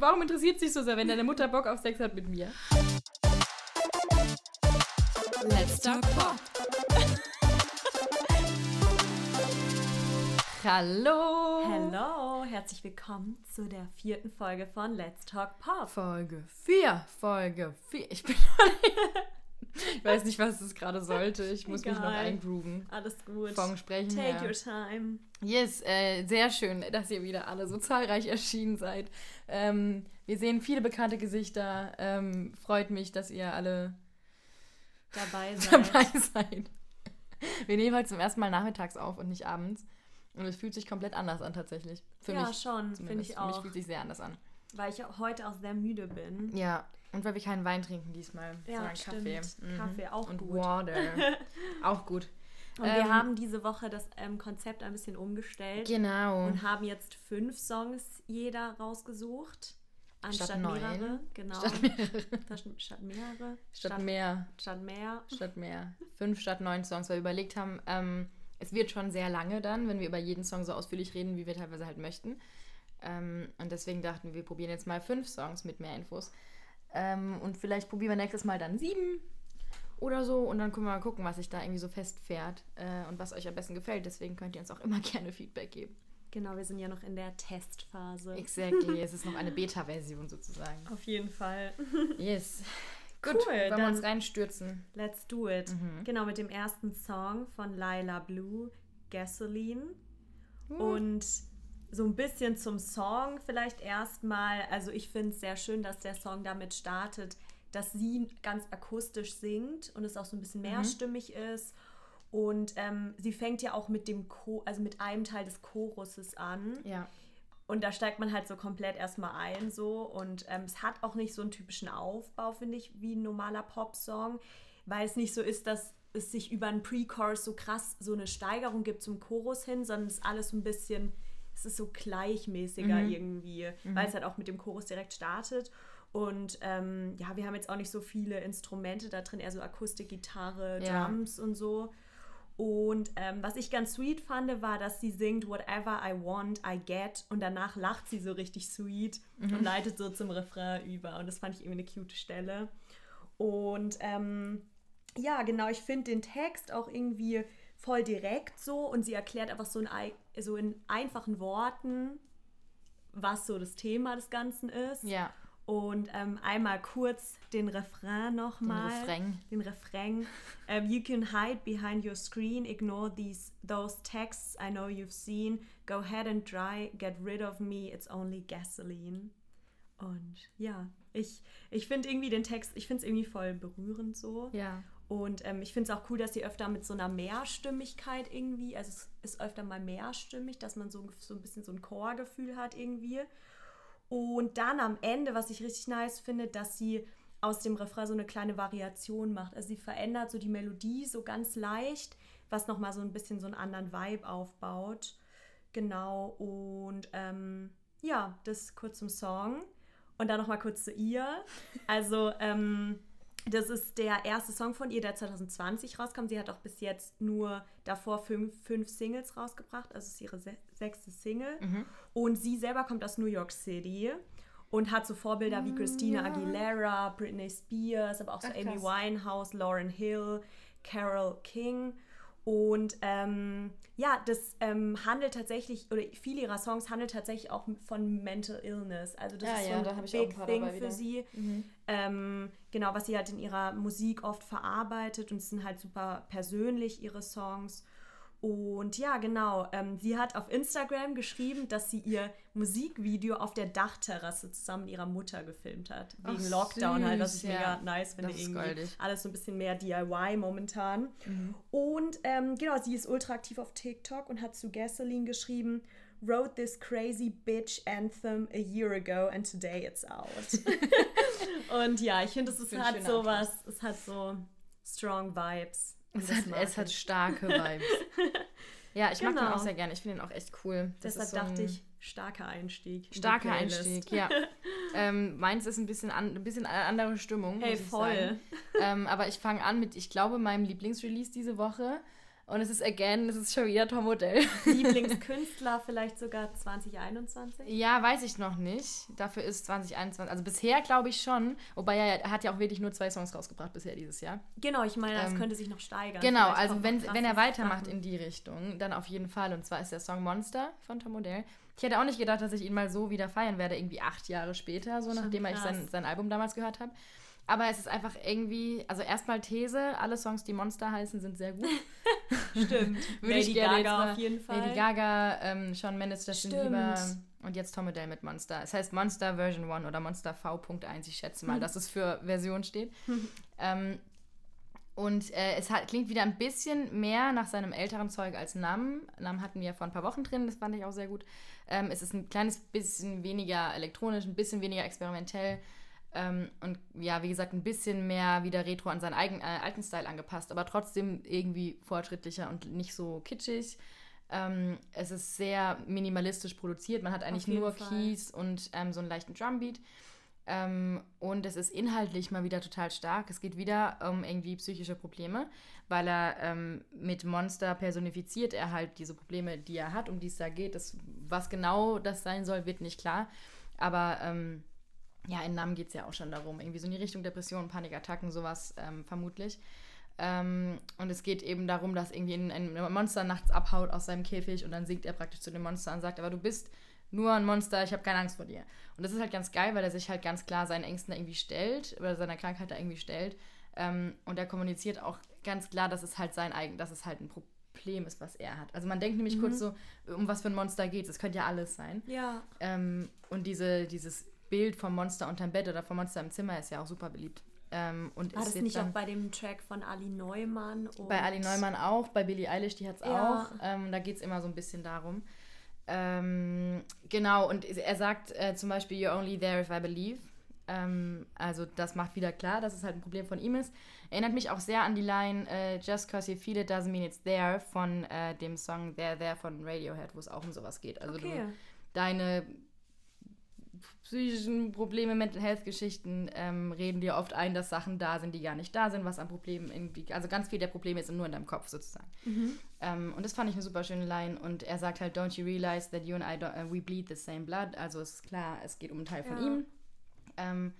Warum interessiert sich so sehr, wenn deine Mutter Bock auf Sex hat mit mir? Let's Talk Pop. Hallo. Hallo, herzlich willkommen zu der vierten Folge von Let's Talk Pop. Folge 4. Folge 4. Ich bin. ich weiß nicht, was das gerade sollte. Ich muss mich noch Egal. eingrooven. Alles gut. Vom Sprechen Take her. your time. Yes, äh, sehr schön, dass ihr wieder alle so zahlreich erschienen seid. Ähm, wir sehen viele bekannte Gesichter. Ähm, freut mich, dass ihr alle Dabei seid. dabei seid. Wir nehmen heute zum ersten Mal nachmittags auf und nicht abends. Und es fühlt sich komplett anders an tatsächlich. Für ja, mich schon, finde ich Für mich auch. fühlt sich sehr anders an. Weil ich heute auch sehr müde bin. Ja, und weil wir keinen Wein trinken diesmal, Ja, sondern Kaffee. stimmt. Kaffee auch und gut. Water. auch gut. Und Ähm, wir haben diese Woche das ähm, Konzept ein bisschen umgestellt Genau. und haben jetzt fünf Songs jeder rausgesucht. Anstatt Statt neun. mehrere. Genau. Statt mehrere. Statt, statt mehrere. Statt mehr. Statt mehr. Statt mehr. Fünf statt neun Songs, weil wir überlegt haben, ähm, es wird schon sehr lange dann, wenn wir über jeden Song so ausführlich reden, wie wir teilweise halt möchten. Ähm, und deswegen dachten wir, wir probieren jetzt mal fünf Songs mit mehr Infos. Ähm, und vielleicht probieren wir nächstes Mal dann sieben oder so. Und dann können wir mal gucken, was sich da irgendwie so festfährt äh, und was euch am besten gefällt. Deswegen könnt ihr uns auch immer gerne Feedback geben. Genau, wir sind ja noch in der Testphase. Exactly. es ist noch eine Beta-Version sozusagen. Auf jeden Fall. Yes. Gut, Cool, wollen wir dann- uns reinstürzen? Let's do it. Mhm. Genau, mit dem ersten Song von Lila Blue, Gasoline. Und so ein bisschen zum Song vielleicht erstmal. Also ich finde es sehr schön, dass der Song damit startet, dass sie ganz akustisch singt und es auch so ein bisschen mehrstimmig ist. Und ähm, sie fängt ja auch mit dem Cho also mit einem Teil des Choruses an. Ja. Und da steigt man halt so komplett erstmal ein so. Und ähm, es hat auch nicht so einen typischen Aufbau, finde ich, wie ein normaler Popsong, weil es nicht so ist, dass es sich über einen Pre-Chorus so krass so eine Steigerung gibt zum Chorus hin, sondern es ist alles so ein bisschen, es ist so gleichmäßiger irgendwie, weil es halt auch mit dem Chorus direkt startet. Und ähm, ja, wir haben jetzt auch nicht so viele Instrumente da drin, eher so Akustik, Gitarre, Ja. Drums und so. Und ähm, was ich ganz sweet fand, war, dass sie singt Whatever I want, I get. Und danach lacht sie so richtig sweet und leitet so zum Refrain über. Und das fand ich irgendwie eine cute Stelle. Und ähm, ja, genau, ich finde den Text auch irgendwie voll direkt so. Und sie erklärt einfach so in, so in einfachen Worten, was so das Thema des Ganzen ist. Ja. Und ähm, einmal kurz den Refrain nochmal. Refrain. Den Refrain. Ähm, you can hide behind your screen, ignore these those texts I know you've seen. Go ahead and try, get rid of me, it's only gasoline. Und ja, ich, ich finde irgendwie den Text, ich finde es irgendwie voll berührend so. Ja. Und ähm, ich finde es auch cool, dass sie öfter mit so einer Mehrstimmigkeit irgendwie, also es ist öfter mal mehrstimmig, dass man so, so ein bisschen so ein Chorgefühl hat irgendwie. Und dann am Ende, was ich richtig nice finde, dass sie aus dem Refrain so eine kleine Variation macht. Also sie verändert so die Melodie so ganz leicht, was nochmal so ein bisschen so einen anderen Vibe aufbaut. Genau. Und ähm, ja, das kurz zum Song. Und dann nochmal kurz zu ihr. Also, ähm, das ist der erste Song von ihr, der 2020 rauskam. Sie hat auch bis jetzt nur davor fünf, fünf Singles rausgebracht. Also es ist ihre se sechste Single. Und sie selber kommt aus New York City und hat so Vorbilder wie Christina Aguilera, Britney Spears, aber auch so Ach, Amy. Winehouse, Lauren Hill, Carol King. Und ähm, ja, das ähm, handelt tatsächlich, oder viele ihrer Songs handelt tatsächlich auch von Mental Illness. Also das Ja, ist so ja, ein da Big Thing für sie. Ähm, genau, was sie halt in ihrer Musik oft verarbeitet und es sind halt super persönlich ihre Songs. Und ja, genau, ähm, sie hat auf Instagram geschrieben, dass sie ihr Musikvideo auf der Dachterrasse zusammen mit ihrer Mutter gefilmt hat. Wegen Ach, Lockdown halt, was ich süß, mega ja. nice finde irgendwie. Alles so ein bisschen mehr DIY momentan. Und ähm, genau, sie ist ultra aktiv auf TikTok und hat zu Gasoline geschrieben, wrote this crazy bitch anthem a year ago and today it's out. und ja, ich finde, es ist- hat so was, es hat so strong Vibes. Es hat, es hat starke Vibes. ja, ich mag den Genau. auch sehr gerne. Ich finde ihn auch echt cool. Das Deshalb so dachte ich, starker Einstieg. Starker. Einstieg, ja. ähm, meins ist ein bisschen, an, ein bisschen eine andere Stimmung. Hey, voll. Sagen. ähm, aber ich fange an mit, ich glaube, meinem Lieblingsrelease diese Woche. Und es ist again, es ist schon wieder Tom Modell. Lieblingskünstler vielleicht sogar 2021? Ja, weiß ich noch nicht. Dafür ist 2021, also bisher glaube ich schon. Wobei er, hat ja auch wirklich nur zwei Songs rausgebracht bisher dieses Jahr. Genau, ich meine, das ähm, könnte sich noch steigern. Genau, vielleicht also wenn, wenn er weitermacht Sachen. in die Richtung, dann auf jeden Fall. Und zwar ist der Song Monster von Tom Modell. Ich hätte auch nicht gedacht, dass ich ihn mal so wieder feiern werde, irgendwie acht Jahre später, so nachdem ich sein, sein Album damals gehört habe. Aber es ist einfach irgendwie, also erstmal These, alle Songs, die Monster heißen, sind sehr gut. Stimmt. Würde Lady ich gerne Gaga auf jeden Fall. Lady Gaga, ähm, Shawn Mendes, Justin Bieber und jetzt Tom Odell mit Monster. Es heißt Monster Version 1 oder Monster V.1, ich schätze mal, dass es für Version steht. ähm, und äh, es hat, klingt wieder ein bisschen mehr nach seinem älteren Zeug als Nam. Nam hatten wir vor ein paar Wochen drin, das fand ich auch sehr gut. Ähm, es ist ein kleines bisschen weniger elektronisch, ein bisschen weniger experimentell. Ähm, und ja, wie gesagt, ein bisschen mehr wieder Retro an seinen eigenen, äh, alten Style angepasst, aber trotzdem irgendwie fortschrittlicher und nicht so kitschig. Ähm, es ist sehr minimalistisch produziert. Man hat eigentlich nur Fall. Keys und ähm, so einen leichten Drumbeat. Ähm, und es ist inhaltlich mal wieder total stark. Es geht wieder um irgendwie psychische Probleme, weil er ähm, mit Monster personifiziert er halt diese Probleme, die er hat, um die es da geht. Das, was genau das sein soll, wird nicht klar. Aber ähm, ja, in Namen geht es ja auch schon darum, irgendwie so in die Richtung Depressionen, Panikattacken, sowas ähm, vermutlich. Ähm, und es geht eben darum, dass irgendwie ein, ein, Monster nachts abhaut aus seinem Käfig und dann singt er praktisch zu dem Monster und sagt, aber du bist nur ein Monster, ich habe keine Angst vor dir. Und das ist halt ganz geil, weil er sich halt ganz klar seinen Ängsten da irgendwie stellt oder seiner Krankheit da irgendwie stellt. Ähm, und er kommuniziert auch ganz klar, dass es halt sein eigen, dass es halt ein Problem ist, was er hat. Also man denkt nämlich mhm. kurz so, um was für ein Monster geht es. Es könnte ja alles sein. Ja. Ähm, und diese, dieses Bild vom Monster unterm Bett oder vom Monster im Zimmer ist ja auch super beliebt. Ähm, und War das nicht auch bei dem Track von Ali Neumann? bei Ali Neumann auch, bei Billie Eilish, die hat es ja. auch. Ähm, da geht es immer so ein bisschen darum. Ähm, genau, und er sagt äh, zum Beispiel, You're only there if I believe. Ähm, also das macht wieder klar, dass es halt ein Problem von ihm ist. Erinnert mich auch sehr an die Line äh, Just cause you feel it doesn't mean it's there von äh, dem Song There There von Radiohead, wo es auch um sowas geht. Also okay. du, deine psychischen Probleme, Mental Health Geschichten ähm, reden dir oft ein, dass Sachen da sind, die gar nicht da sind, was an Problemen irgendwie, also ganz viel der Probleme ist nur in deinem Kopf sozusagen. Mhm. Ähm, und das fand ich eine super schöne Line und er sagt halt, don't you realize that you and I, uh, we bleed the same blood, also ist klar, es geht um einen Teil ja. von ihm. Ähm,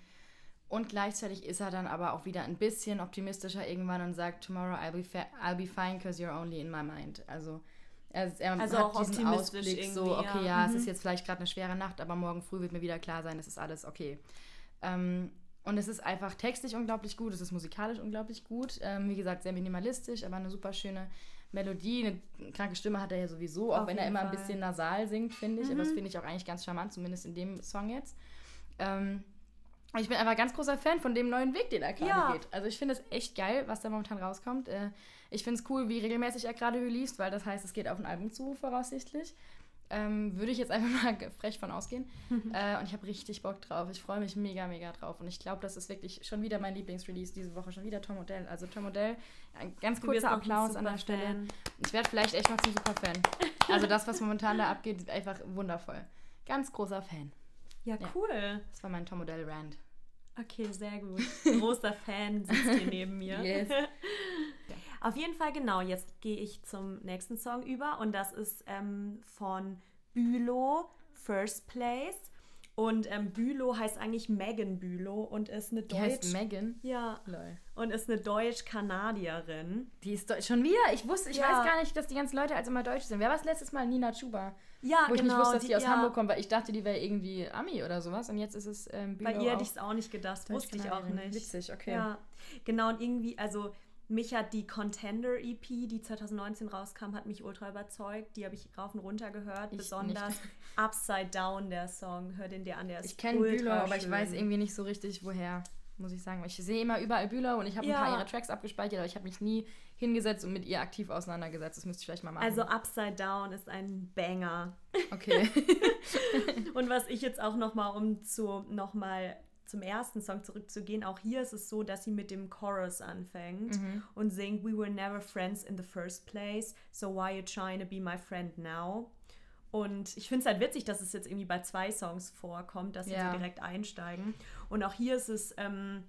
und gleichzeitig ist er dann aber auch wieder ein bisschen optimistischer irgendwann und sagt, tomorrow I'll be, I'll be fine because you're only in my mind. Also er, er also hat diesen Ausblick so, okay, ja, ja mhm. es ist jetzt vielleicht gerade eine schwere Nacht, aber morgen früh wird mir wieder klar sein, es ist alles okay. Ähm, und es ist einfach textlich unglaublich gut, es ist musikalisch unglaublich gut. Ähm, wie gesagt, sehr minimalistisch, aber eine super schöne Melodie. Eine kranke Stimme hat er ja sowieso, auch Auf wenn er immer Fall. ein bisschen nasal singt, finde ich. Mhm. Aber das finde ich auch eigentlich ganz charmant, zumindest in dem Song jetzt. Ähm, ich bin einfach ganz großer Fan von dem neuen Weg, den er gerade ja. geht. Also ich finde es echt geil, was da momentan rauskommt. Äh, ich finde es cool, wie regelmäßig er gerade released, weil das heißt, es geht auf ein Album zu, voraussichtlich. Ähm, würde ich jetzt einfach mal frech von ausgehen. äh, und ich habe richtig Bock drauf. Ich freue mich mega, mega drauf. Und ich glaube, das ist wirklich schon wieder mein Lieblingsrelease diese Woche. Schon wieder Tom Odell. Also Tom Odell, ein ganz kurzer Applaus an der Stelle. Fan. Ich werde vielleicht echt noch zum Superfan. Also das, was momentan da abgeht, ist einfach wundervoll. Ganz großer Fan. Ja, cool. Ja, das war mein Tom Odell Rand. Okay, sehr gut. Großer Fan sitzt hier neben mir. Yes. Auf jeden Fall, genau. Jetzt gehe ich zum nächsten Song über und das ist ähm, von Bülow, First Place. Und ähm, Bülow heißt eigentlich Megan Bülow und ist eine Deutsch. Die heißt Megan? Ja. Lol. Und ist eine Deutsch-Kanadierin. Die ist Deutsch. Schon wieder? Ich wusste, ich ja. weiß gar nicht, dass die ganzen Leute als immer Deutsch sind. Wer war es letztes Mal? Nina Chuba. Ja, Wo genau. ich nicht wusste, dass die, die aus ja. Hamburg kommt, weil ich dachte, die wäre irgendwie Ami oder sowas. Und jetzt ist es ähm, Bülow. Bei ihr hätte ich es auch nicht gedacht. Wusste ich auch nicht. Witzig, okay. Ja. Genau, und irgendwie, also mich hat die Contender EP, die 2019 rauskam, hat mich ultra überzeugt. Die habe ich rauf und runter gehört. Ich besonders nicht. Upside Down, der Song. Hör den dir an, der ist Ich kenne Bülow, aber ich weiß irgendwie nicht so richtig, woher, muss ich sagen. Ich sehe immer überall Bühler und ich habe ja. ein paar ihrer Tracks abgespeichert, aber ich habe mich nie hingesetzt und mit ihr aktiv auseinandergesetzt. Das müsste ich vielleicht mal machen. Also Upside Down ist ein Banger. Okay. und was ich jetzt auch nochmal, um zu nochmal zum ersten Song zurückzugehen, auch hier ist es so, dass sie mit dem Chorus anfängt mhm. und singt We were never friends in the first place, so why you trying to be my friend now? Und ich finde es halt witzig, dass es jetzt irgendwie bei zwei Songs vorkommt, dass sie ja. so direkt einsteigen. Und auch hier ist es ähm,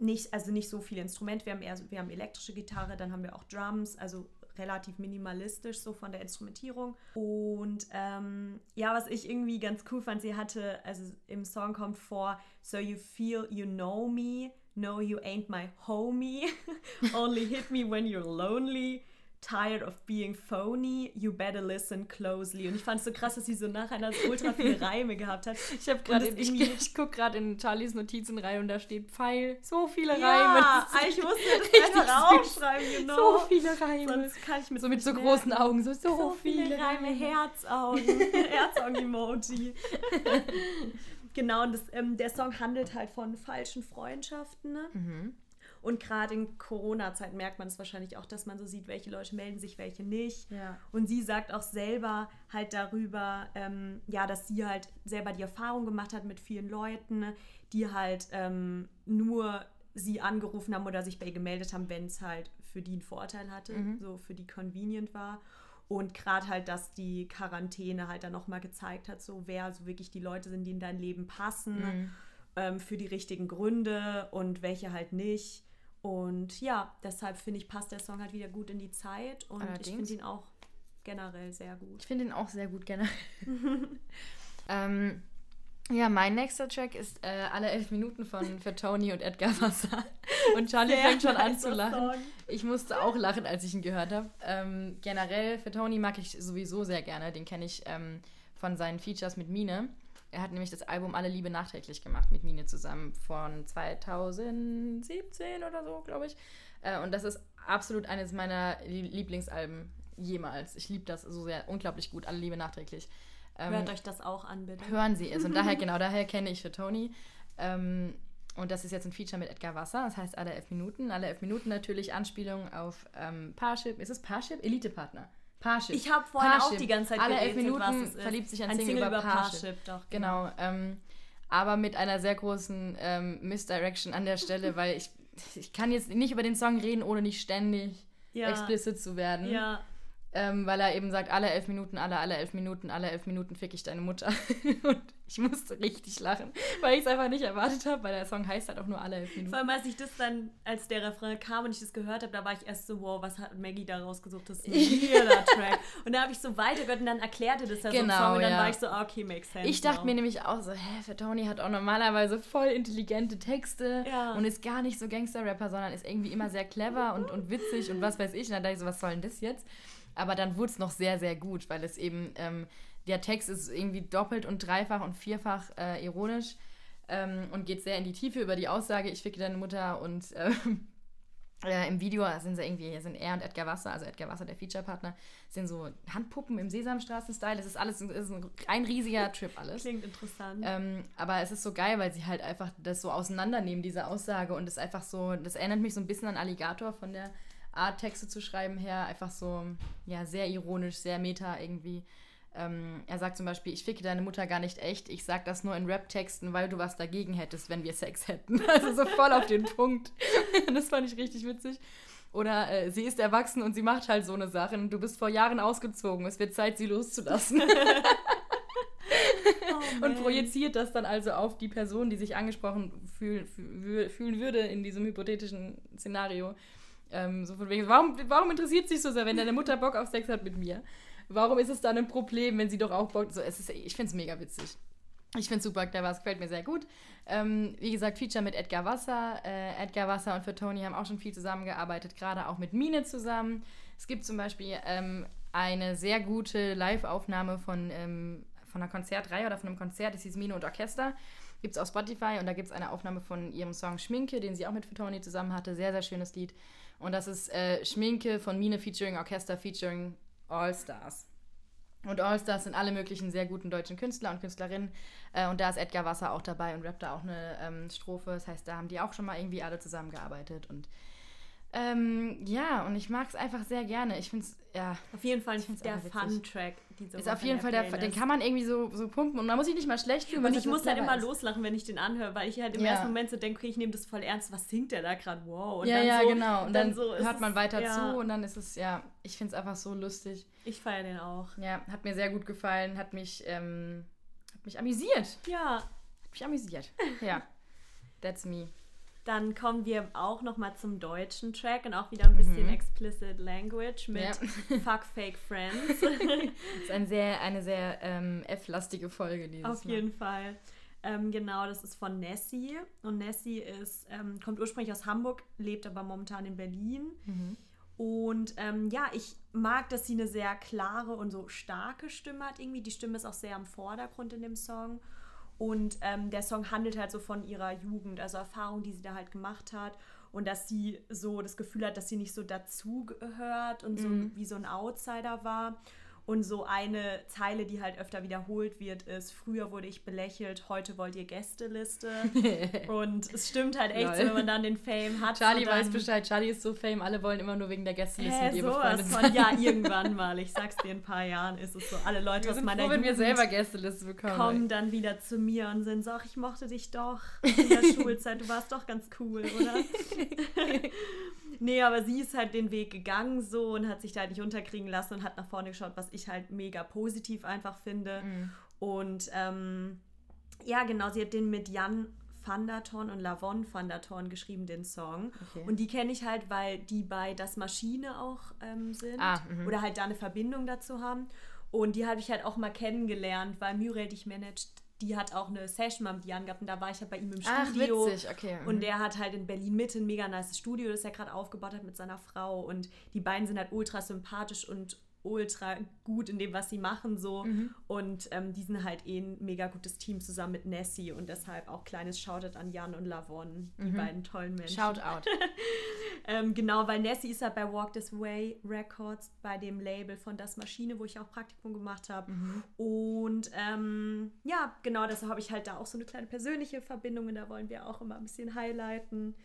nicht, also nicht so viel Instrument. Wir haben eher, wir haben elektrische Gitarre, dann haben wir auch Drums, also relativ minimalistisch so von der Instrumentierung. Und ähm, ja, was ich irgendwie ganz cool fand, sie hatte, also im Song kommt vor, So you feel you know me, no you ain't my homie, only hit me when you're lonely tired of being phony, you better listen closely. Und ich fand es so krass, dass sie so nacheinander so ultra viele Reime gehabt hat. Ich habe gerade, ich, ich gucke gerade in Charlies Notizen rein und da steht Pfeil, so viele ja, Reime. Ja, ich musste das einfach aufschreiben, know. So viele Reime. Sonst kann ich mit so mit so großen Augen, so, so, so viele, viele Reime. Herzaugen, Herzaugen-Emoji. genau, und das, ähm, der Song handelt halt von falschen Freundschaften, ne? Mhm. Und gerade in Corona-Zeit merkt man es wahrscheinlich auch, dass man so sieht, welche Leute melden sich, welche nicht. Ja. Und sie sagt auch selber halt darüber, ähm, ja, dass sie halt selber die Erfahrung gemacht hat mit vielen Leuten, die halt ähm, nur sie angerufen haben oder sich bei ihr gemeldet haben, wenn es halt für die einen Vorteil hatte, mhm. so für die convenient war. Und gerade halt, dass die Quarantäne halt dann nochmal gezeigt hat, so wer so wirklich die Leute sind, die in dein Leben passen, mhm. ähm, für die richtigen Gründe und welche halt nicht. Und ja, deshalb finde ich, passt der Song halt wieder gut in die Zeit und Allerdings. ich finde ihn auch generell sehr gut. Ich finde ihn auch sehr gut generell. ähm, ja, mein nächster Track ist äh, alle elf Minuten von für Tony und Edgar Wasser. Und Charlie sehr fängt schon an zu lachen. Song. Ich musste auch lachen, als ich ihn gehört habe. Ähm, generell für Tony mag ich sowieso sehr gerne. Den kenne ich ähm, von seinen Features mit Mine. Er hat nämlich das Album Alle Liebe nachträglich gemacht mit Mine zusammen von 2017 oder so, glaube ich. Äh, und das ist absolut eines meiner Lieblingsalben jemals. Ich liebe das so sehr, unglaublich gut. Alle Liebe nachträglich. Ähm, Hört euch das auch an, bitte. Hören Sie es. Und daher, genau, daher kenne ich für Tony. Ähm, und das ist jetzt ein Feature mit Edgar Wasser. Das heißt alle elf Minuten. Alle elf Minuten natürlich Anspielung auf ähm, Parship. Ist es Parship? Elite-Partner. Parship. Ich habe vorhin Parship. auch die ganze Zeit Alle elf Minuten verliebt sich ein, ein Single, Single über Parship. Parship doch, genau. genau ähm, aber mit einer sehr großen ähm, Misdirection an der Stelle, weil ich, ich kann jetzt nicht über den Song reden, ohne nicht ständig ja. explicit zu werden. Ja. Ähm, weil er eben sagt, alle elf Minuten, alle, alle elf Minuten, alle elf Minuten fick ich deine Mutter. und ich musste richtig lachen, weil ich es einfach nicht erwartet habe, weil der Song heißt halt auch nur alle elf Minuten. Vor allem, als ich das dann, als der Refrain kam und ich das gehört habe, da war ich erst so, wow, was hat Maggie da rausgesucht? Das ist ein weirder Track. Und dann habe ich so weitergehört und dann erklärte das ja genau, so Song und dann ja. war ich so, ah, okay, makes sense. Ich dachte now. mir nämlich auch so, hä, für Tony hat auch normalerweise voll intelligente Texte ja. und ist gar nicht so Gangster-Rapper, sondern ist irgendwie immer sehr clever und, und witzig und was weiß ich. Und dann dachte ich so, was soll denn das jetzt? Aber dann wurde es noch sehr, sehr gut, weil es eben, ähm, der Text ist irgendwie doppelt und dreifach und vierfach äh, ironisch ähm, und geht sehr in die Tiefe über die Aussage, ich ficke deine Mutter und ähm, äh, im Video sind sie irgendwie, sind er und Edgar Wasser, also Edgar Wasser, der Feature-Partner, sind so Handpuppen im Sesamstraßen-Style. Es ist alles ist ein riesiger Trip alles. Klingt interessant. Ähm, aber es ist so geil, weil sie halt einfach das so auseinandernehmen, diese Aussage. Und es einfach so, das erinnert mich so ein bisschen an Alligator von der Art, Texte zu schreiben her, einfach so, ja, sehr ironisch, sehr meta irgendwie. Ähm, er sagt zum Beispiel, ich ficke deine Mutter gar nicht echt, ich sag das nur in Rap-Texten, weil du was dagegen hättest, wenn wir Sex hätten. Also so voll auf den Punkt. das fand ich richtig witzig. Oder äh, sie ist erwachsen und sie macht halt so eine Sache. Du bist vor Jahren ausgezogen, es wird Zeit, sie loszulassen. oh, und projiziert das dann also auf die Person, die sich angesprochen fühl, fühl, fühlen würde in diesem hypothetischen Szenario. Ähm, so von wegen, warum, warum interessiert sich so sehr, wenn deine Mutter Bock auf Sex hat mit mir? Warum ist es dann ein Problem, wenn sie doch auch Bock... So, es ist, ich finde es mega witzig. Ich finde es super clever, es gefällt mir sehr gut. Ähm, wie gesagt, Feature mit Edgar Wasser. Äh, Edgar Wasser und für Tony haben auch schon viel zusammengearbeitet, gerade auch mit Mine zusammen. Es gibt zum Beispiel ähm, eine sehr gute Live-Aufnahme von, ähm, von einer Konzertreihe oder von einem Konzert, das hieß Mine und Orchester. Gibt es auf Spotify und da gibt es eine Aufnahme von ihrem Song Schminke, den sie auch mit für Tony zusammen hatte. Sehr, sehr schönes Lied. Und das ist äh, Schminke von Mine featuring Orchester featuring All Stars. Und All Stars sind alle möglichen sehr guten deutschen Künstler und Künstlerinnen. Äh, und da ist Edgar Wasser auch dabei und rappt da auch eine ähm, Strophe. Das heißt, da haben die auch schon mal irgendwie alle zusammengearbeitet. Und ähm, ja, und ich mag es einfach sehr gerne. Ich finde es, ja. Auf jeden Fall der Fun-Track. Ist auf jeden Fall der, den kann man irgendwie so, so pumpen und man muss sich nicht mal schlecht fühlen. Und ich muss halt immer ist. loslachen, wenn ich den anhöre, weil ich halt im ja. ersten Moment so denke, okay, ich nehme das voll ernst. Was singt der da gerade? Wow. Und ja, ja, so, genau. Und dann, dann so hört man weiter es, zu und dann ist es, ja, ich finde es einfach so lustig. Ich feiere den auch. Ja, hat mir sehr gut gefallen, hat mich, ähm, hat mich amüsiert. Ja. Hat mich amüsiert. Ja. That's me. Dann kommen wir auch nochmal zum deutschen Track und auch wieder ein bisschen Mhm. explicit language mit Ja. Fuck Fake Friends. Das ist ein sehr, eine sehr ähm, F-lastige Folge dieses Auf Mal. jeden Fall. Ähm, genau, das ist von Nessie. Und Nessie ist, ähm, kommt ursprünglich aus Hamburg, lebt aber momentan in Berlin. Mhm. Und ähm, ja, ich mag, dass sie eine sehr klare und so starke Stimme hat irgendwie. Die Stimme ist auch sehr im Vordergrund in dem Song. Und ähm, der Song handelt halt so von ihrer Jugend, also Erfahrungen, die sie da halt gemacht hat. Und dass sie so das Gefühl hat, dass sie nicht so dazugehört und so Mhm. wie so ein Outsider war. Und so eine Zeile, die halt öfter wiederholt wird, ist: Früher wurde ich belächelt, heute wollt ihr Gästeliste. und es stimmt halt echt, so, wenn man dann den Fame hat. Charlie weiß Bescheid. Charlie ist so fame. Alle wollen immer nur wegen der Gästeliste Hä, mit ihr befreundet von, sein. ja, irgendwann mal. Ich sag's dir, in ein paar Jahren ist es so. Alle Leute wir aus meiner froh, wenn wir selber Gästeliste bekommen. kommen dann wieder zu mir und sind so, ach, ich mochte dich doch in der Schulzeit. Du warst doch ganz cool, oder? Nee, aber sie ist halt den Weg gegangen so und hat sich da halt nicht unterkriegen lassen und hat nach vorne geschaut, was ich halt mega positiv einfach finde. Mhm. Und ähm, ja, genau, sie hat den mit Jan van der Thorn und Lavon van der Thorn geschrieben, den Song. Okay. Und die kenne ich halt, weil die bei Das Maschine auch ähm, sind. Ah, mhm. oder halt da eine Verbindung dazu haben. Und die habe ich halt auch mal kennengelernt, weil Muriel dich managt, die hat auch eine Session mit Jan gehabt und da war ich halt bei ihm im Ach, Studio. witzig, okay. mhm. Und der hat halt in Berlin Mitte ein mega nice Studio, das er gerade aufgebaut hat mit seiner Frau. Und die beiden sind halt ultra sympathisch und ultra gut in dem, was sie machen so. Mhm. Und ähm, die sind halt eh ein mega gutes Team zusammen mit Nessie und deshalb auch kleines Shoutout an Jan und Lavon, die beiden tollen Menschen. Shout out. Ähm, genau, weil Nessie ist halt bei Walk This Way Records, bei dem Label von Das Maschine, wo ich auch Praktikum gemacht habe. Mhm. Und ähm, ja, genau, deshalb habe ich halt da auch so eine kleine persönliche Verbindung und da wollen wir auch immer ein bisschen highlighten.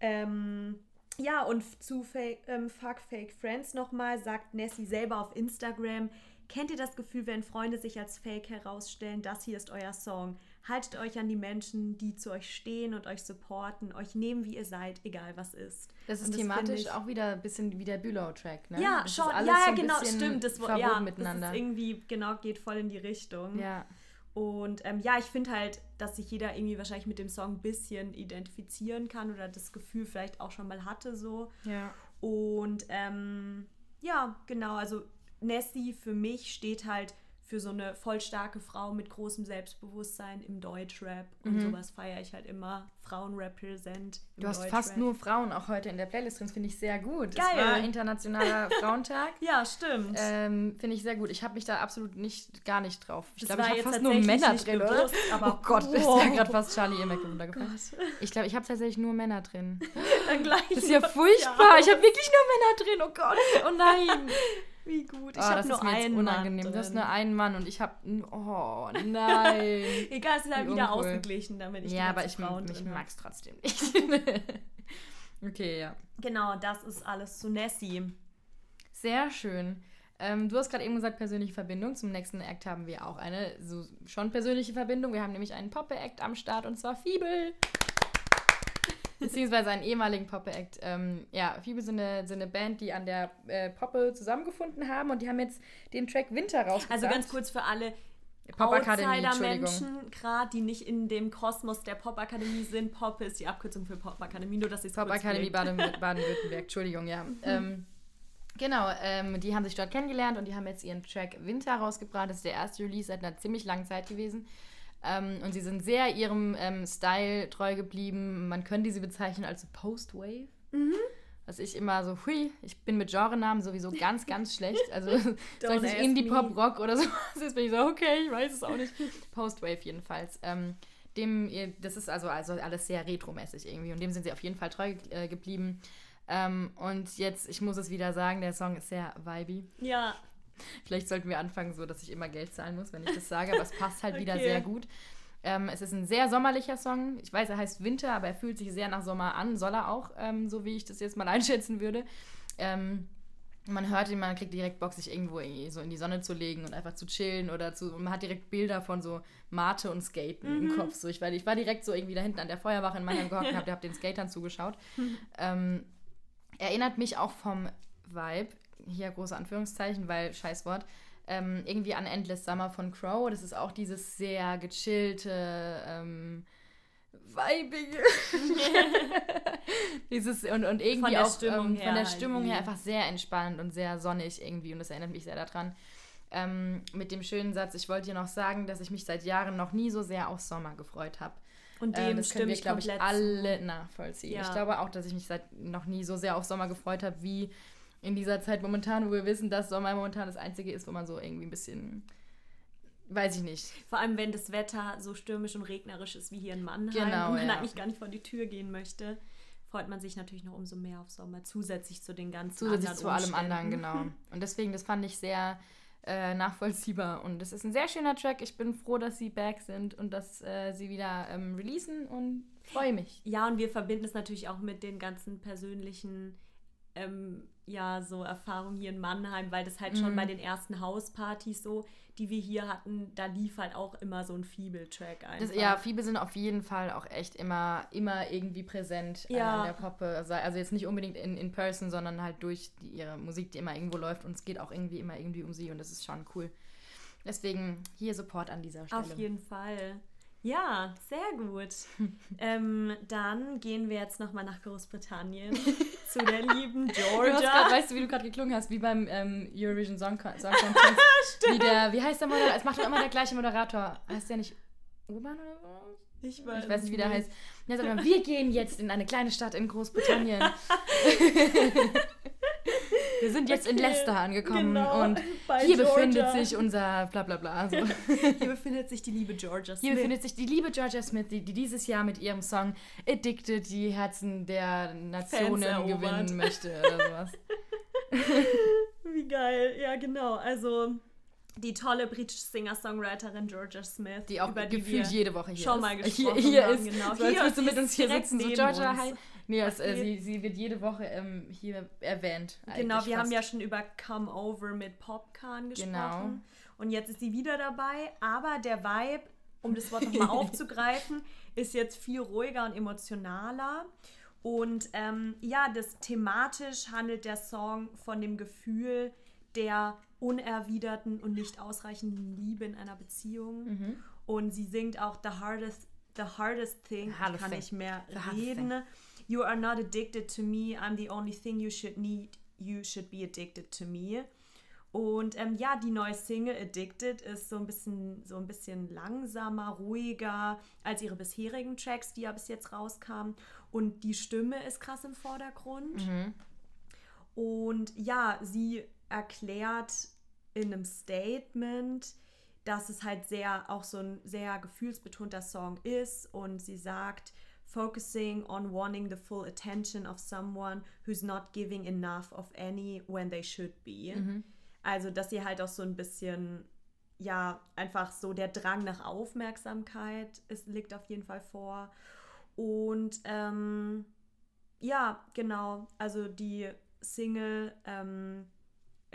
Ähm, ja, und zu Fake, ähm, Fuck Fake Friends nochmal, sagt Nessie selber auf Instagram, kennt ihr das Gefühl, wenn Freunde sich als Fake herausstellen, das hier ist euer Song. Haltet euch an die Menschen, die zu euch stehen und euch supporten, euch nehmen, wie ihr seid, egal was ist. Das ist find thematisch ich- auch wieder ein bisschen wie der Bülow-Track, ne? Ja, das schon. Ja, so genau, stimmt. Das, ja, miteinander. das ist irgendwie, genau, geht voll in die Richtung. ja. Und ähm, ja, ich finde halt, dass sich jeder irgendwie wahrscheinlich mit dem Song ein bisschen identifizieren kann oder das Gefühl vielleicht auch schon mal hatte so. ja. Und ähm, ja, genau, also Nessie für mich steht halt für so eine voll starke Frau mit großem Selbstbewusstsein im Deutschrap. Und sowas feiere ich halt immer. Frauen represent. Mhm. Du hast fast nur Frauen auch heute in der Playlist drin, das finde ich sehr gut. Es Geil. war Internationaler Frauentag. Ja, stimmt. Ähm, finde ich sehr gut. Ich habe mich da absolut nicht, gar nicht drauf. Ich glaube, ich habe fast nur Männer drin, oder? bewusst, aber oh Gott, ist wow. ja gerade fast Charlie ihr Mikrofon runtergefallen. Ich glaube, ich habe tatsächlich nur Männer drin. Dann gleich Das ist ja furchtbar. Ich habe wirklich nur Männer drin. Oh Gott. Oh nein. Wie gut. Ich Oh, habe das nur ist mir jetzt einen unangenehm. Mann Du hast drin. nur einen Mann und ich habe. Oh nein. Egal, es ist halt Wie wieder uncool. ausgeglichen, damit ich ja, aber ich, ich drin mag es trotzdem nicht. okay, ja. Genau, das ist alles zu Nessie. Sehr schön. Ähm, du hast gerade eben gesagt, persönliche Verbindung. Zum nächsten Act haben wir auch eine so schon persönliche Verbindung. Wir haben nämlich einen Poppe-Act am Start und zwar Fiebel. Beziehungsweise einen ehemaligen Poppe-Act. Ähm, ja, Fiebel sind eine, sind eine Band, die an der äh, Poppe zusammengefunden haben und die haben jetzt den Track Winter rausgebracht. Also ganz kurz für alle. Outsider-Menschen, gerade die nicht in dem Kosmos der Pop-Akademie sind. Pop ist die Abkürzung für Pop-Akademie, nur dass ich es Pop-Akademie. Baden- Baden-Württemberg, Entschuldigung, ja. Ähm, genau, ähm, die haben sich dort kennengelernt und die haben jetzt ihren Track Winter rausgebracht. Das ist der erste Release seit einer ziemlich langen Zeit gewesen. Ähm, und sie sind sehr ihrem ähm, Style treu geblieben. Man könnte sie bezeichnen als Post-Wave. Was ich immer so, hui, ich bin mit Genrenamen sowieso ganz, ganz schlecht. Also, soll ask Indie-Pop-Rock oder so ist, bin ich so, okay, ich weiß es auch nicht. Post-Wave jedenfalls. Ähm, dem, das ist also, also alles sehr retromäßig irgendwie und dem sind sie auf jeden Fall treu äh, geblieben. Ähm, und jetzt, ich muss es wieder sagen, der Song ist sehr vibey. Ja, Vielleicht sollten wir anfangen, so dass ich immer Geld zahlen muss, wenn ich das sage, aber es passt halt wieder Okay. sehr gut. Ähm, es ist ein sehr sommerlicher Song. Ich weiß, er heißt Winter, aber er fühlt sich sehr nach Sommer an. Soll er auch, ähm, so wie ich das jetzt mal einschätzen würde. Ähm, man hört ihn, man kriegt direkt Bock, sich irgendwo so in die Sonne zu legen und einfach zu chillen oder zu. Man hat direkt Bilder von so Mate und Skaten im Kopf. So, ich, war, ich war direkt so irgendwie da hinten an der Feuerwache in Mannheim gehockt und habe hab den Skatern zugeschaut. ähm, erinnert mich auch vom Vibe, hier große Anführungszeichen, weil Scheißwort, ähm, irgendwie an Endless Summer von Crow. Das ist auch dieses sehr gechillte, ähm, weibige. Dieses und, und irgendwie von der auch Stimmung ähm, von der Stimmung her einfach sehr entspannt und sehr sonnig irgendwie und das erinnert mich sehr daran. Ähm, mit dem schönen Satz, ich wollte dir noch sagen, dass ich mich seit Jahren noch nie so sehr auf Sommer gefreut habe. Und dem ähm, das können wir, glaube ich, alle nachvollziehen. Ja. Ich glaube auch, dass ich mich seit noch nie so sehr auf Sommer gefreut habe, wie in dieser Zeit momentan, wo wir wissen, dass Sommer momentan das Einzige ist, wo man so irgendwie ein bisschen Weiß ich nicht. Vor allem, wenn das Wetter so stürmisch und regnerisch ist wie hier in Mannheim genau, und man ja. eigentlich gar nicht vor die Tür gehen möchte, freut man sich natürlich noch umso mehr auf Sommer, zusätzlich zu den ganzen Zusätzlich zu allem anderen, genau. Und deswegen, das fand ich sehr äh, nachvollziehbar und es ist ein sehr schöner Track. Ich bin froh, dass sie back sind und dass äh, sie wieder ähm, releasen und freue mich. Ja, und wir verbinden es natürlich auch mit den ganzen persönlichen ähm, ja, so Erfahrungen hier in Mannheim, weil das halt mhm. schon bei den ersten Hauspartys so die wir hier hatten, da lief halt auch immer so ein Fiebel-Track. Das, ja, Fiebel sind auf jeden Fall auch echt immer, immer irgendwie präsent äh, ja. an der Poppe. Also, also, jetzt nicht unbedingt in, in person, sondern halt durch die, ihre Musik, die immer irgendwo läuft und es geht auch irgendwie immer irgendwie um sie und das ist schon cool. Deswegen hier Support an dieser Stelle. Auf jeden Fall. Ja, sehr gut. ähm, dann gehen wir jetzt nochmal nach Großbritannien zu der lieben Georgia. Weißt du, wie du gerade geklungen hast, wie beim ähm, Eurovision Song, Song Contest. wie, der, wie heißt der Moderator? Es macht doch immer der gleiche Moderator. Heißt der nicht Urban oder so? Ich weiß, ich weiß nicht, wie der heißt. Ja, mal, wir gehen jetzt in eine kleine Stadt in Großbritannien. Wir sind jetzt okay, in Leicester angekommen genau, und hier Georgia. befindet sich unser bla bla bla. So. Hier befindet sich die liebe Georgia Smith. Hier befindet sich die liebe Georgia Smith, die, die dieses Jahr mit ihrem Song Addicted die Herzen der Nationen gewinnen möchte oder sowas. Wie geil, ja genau. Also die tolle britische Singer-Songwriterin Georgia Smith, die auch über die gefühlt jede Woche hier schon ist. mal gesprochen hier, hier haben, ist, genau. So, als würdest du mit uns hier sitzen, so Georgia, hi. Nee, also, äh, sie, sie wird jede Woche ähm, hier erwähnt. Genau, wir fast. haben ja schon über Come Over mit Popcorn gesprochen. Genau. Und jetzt ist sie wieder dabei. Aber der Vibe, um das Wort nochmal aufzugreifen, ist jetzt viel ruhiger und emotionaler. Und ähm, ja, das thematisch handelt der Song von dem Gefühl der unerwiderten und nicht ausreichenden Liebe in einer Beziehung. Mhm. Und sie singt auch The Hardest, the hardest Thing. The hardest ich kann thing. nicht mehr the reden. You are not addicted to me. I'm the only thing you should need. You should be addicted to me. Und ähm, ja, die neue Single Addicted ist so ein bisschen so ein bisschen langsamer, ruhiger als ihre bisherigen Tracks, die ja bis jetzt rauskamen. Und die Stimme ist krass im Vordergrund. Mhm. Und ja, sie erklärt in einem Statement, dass es halt sehr auch so ein sehr gefühlsbetonter Song ist und sie sagt, focusing on wanting the full attention of someone who's not giving enough of any when they should be. Mhm. Also, dass sie halt auch so ein bisschen, ja, einfach so der Drang nach Aufmerksamkeit ist, liegt auf jeden Fall vor. Und ähm, ja, genau, also die Single ähm,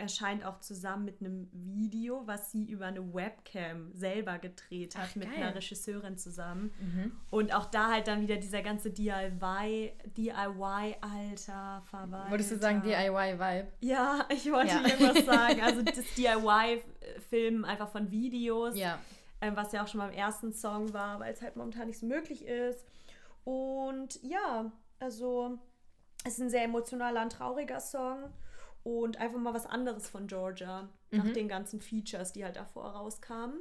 erscheint auch zusammen mit einem Video, was sie über eine Webcam selber gedreht hat Ach, mit einer Regisseurin zusammen. Mhm. Und auch da halt dann wieder dieser ganze DIY, DIY-Alter, Verwalter. Wolltest du sagen DIY-Vibe? Ja, ich wollte ja. irgendwas sagen. Also das DIY-Filmen einfach von Videos, ja. ähm, was ja auch schon beim ersten Song war, weil es halt momentan nicht so möglich ist. Und ja, also es ist ein sehr emotionaler und trauriger Song und einfach mal was anderes von Georgia mhm. nach den ganzen Features, die halt davor rauskamen.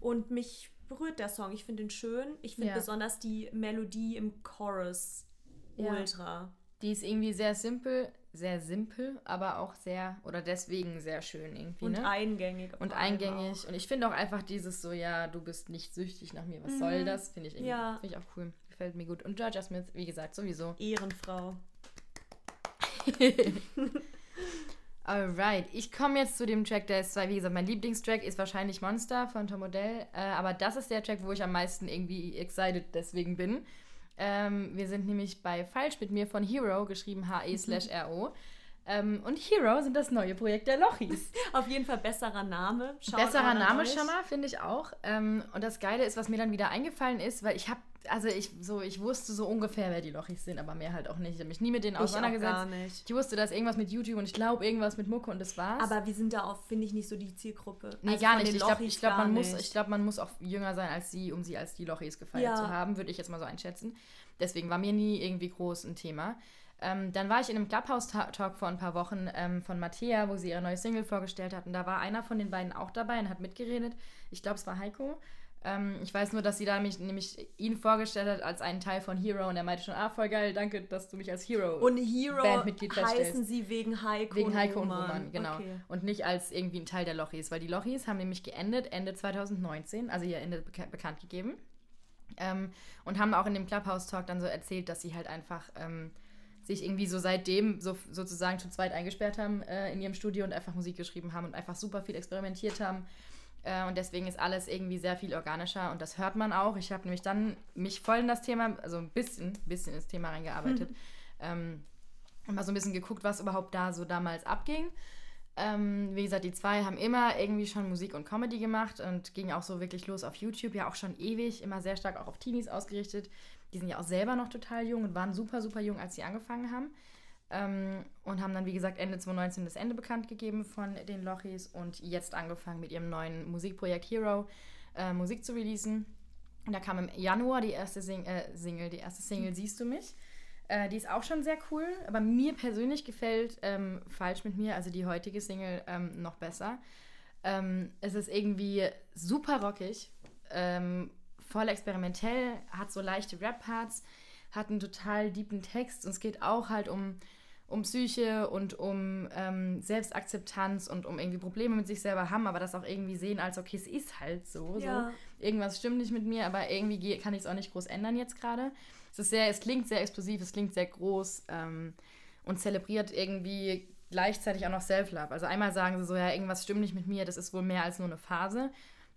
Und mich berührt der Song. Ich finde ihn schön. Ich finde ja. besonders die Melodie im Chorus ja. ultra. Die ist irgendwie sehr simpel, sehr simpel, aber auch sehr, oder deswegen sehr schön irgendwie. Und ne? eingängig. Und eingängig. Auch. Und ich finde auch einfach dieses so, ja, du bist nicht süchtig nach mir, was mhm. soll das? Finde ich, irgendwie, ja. find ich auch cool. Gefällt mir gut. Und Georgia Smith, wie gesagt, sowieso. Ehrenfrau. Alright, ich komme jetzt zu dem Track, der ist zwar, wie gesagt, mein Lieblingstrack ist wahrscheinlich Monster von Tom Odell, äh, aber das ist der Track, wo ich am meisten irgendwie excited deswegen bin. Ähm, wir sind nämlich bei Falsch mit mir von Hero, geschrieben H-E slash R-O. Ähm, und Hero sind das neue Projekt der Lochis. Auf jeden Fall besserer Name. Schaut besserer Name schon mal, finde ich auch. Ähm, und das Geile ist, was mir dann wieder eingefallen ist, weil ich habe also ich, so, ich wusste so ungefähr, wer die Lochis sind, aber mehr halt auch nicht. Ich habe mich nie mit denen Ich auch auseinandergesetzt. gar nicht. Ich wusste, dass irgendwas mit YouTube und ich glaube irgendwas mit Mucke und das war's. Aber wir sind da auch, finde ich, nicht so die Zielgruppe. nee, Also gar nicht. Ich glaube, ich glaub, man, muss, ich glaub, man muss auch jünger sein als sie, um sie als die Lochis gefeiert Ja. zu haben, würde ich jetzt mal so einschätzen. Deswegen war mir nie irgendwie groß ein Thema. Ähm, dann war ich in einem Clubhouse-Talk vor ein paar Wochen ähm, von Mattea, wo sie ihre neue Single vorgestellt hatten. Da war einer von den beiden auch dabei und hat mitgeredet. Ich glaube, es war Heiko. Ähm, ich weiß nur, dass sie da mich, nämlich ihn vorgestellt hat als einen Teil von Hero und er meinte schon, ah, voll geil, danke, dass du mich als Hero Und Hero Bandmitglied heißen sie wegen Heiko Wegen und Heiko und Roman, genau. Okay. Und nicht als irgendwie ein Teil der Lochis, weil die Lochis haben nämlich geendet Ende 2019, also ihr Ende beka bekannt gegeben. Ähm, und haben auch in dem Clubhouse-Talk dann so erzählt, dass sie halt einfach ähm, sich irgendwie so seitdem so, sozusagen zu zweit eingesperrt haben äh, in ihrem Studio und einfach Musik geschrieben haben und einfach super viel experimentiert haben. Äh, und deswegen ist alles irgendwie sehr viel organischer und das hört man auch. Ich habe nämlich dann mich voll in das Thema, also ein bisschen, bisschen ins Thema reingearbeitet. Ähm, und mal so ein bisschen geguckt, was überhaupt da so damals abging. Ähm, wie gesagt, die zwei haben immer irgendwie schon Musik und Comedy gemacht und gingen auch so wirklich los auf YouTube, ja auch schon ewig, immer sehr stark auch auf Teenies ausgerichtet. Die sind ja auch selber noch total jung und waren super, super jung, als sie angefangen haben. Ähm, und haben dann, wie gesagt, Ende 2019 das Ende bekannt gegeben von den Lochis und jetzt angefangen mit ihrem neuen Musikprojekt Hero äh, Musik zu releasen. Und da kam im Januar die erste Sing äh, Single, die erste Single Siehst du mich. Äh, die ist auch schon sehr cool, aber mir persönlich gefällt ähm, Falsch mit mir, also die heutige Single, ähm, noch besser. Ähm, es ist irgendwie super rockig, ähm, voll experimentell, hat so leichte Rap-Parts, hat einen total deepen Text und es geht auch halt um, um Psyche und um ähm, Selbstakzeptanz und um irgendwie Probleme mit sich selber haben, aber das auch irgendwie sehen als, okay, es ist halt so. Ja. so. Irgendwas stimmt nicht mit mir, aber irgendwie kann ich es auch nicht groß ändern jetzt gerade. Es ist sehr, es klingt sehr explosiv, es klingt sehr groß ähm, und zelebriert irgendwie gleichzeitig auch noch Self-Love. Also einmal sagen sie so, ja, irgendwas stimmt nicht mit mir, das ist wohl mehr als nur eine Phase.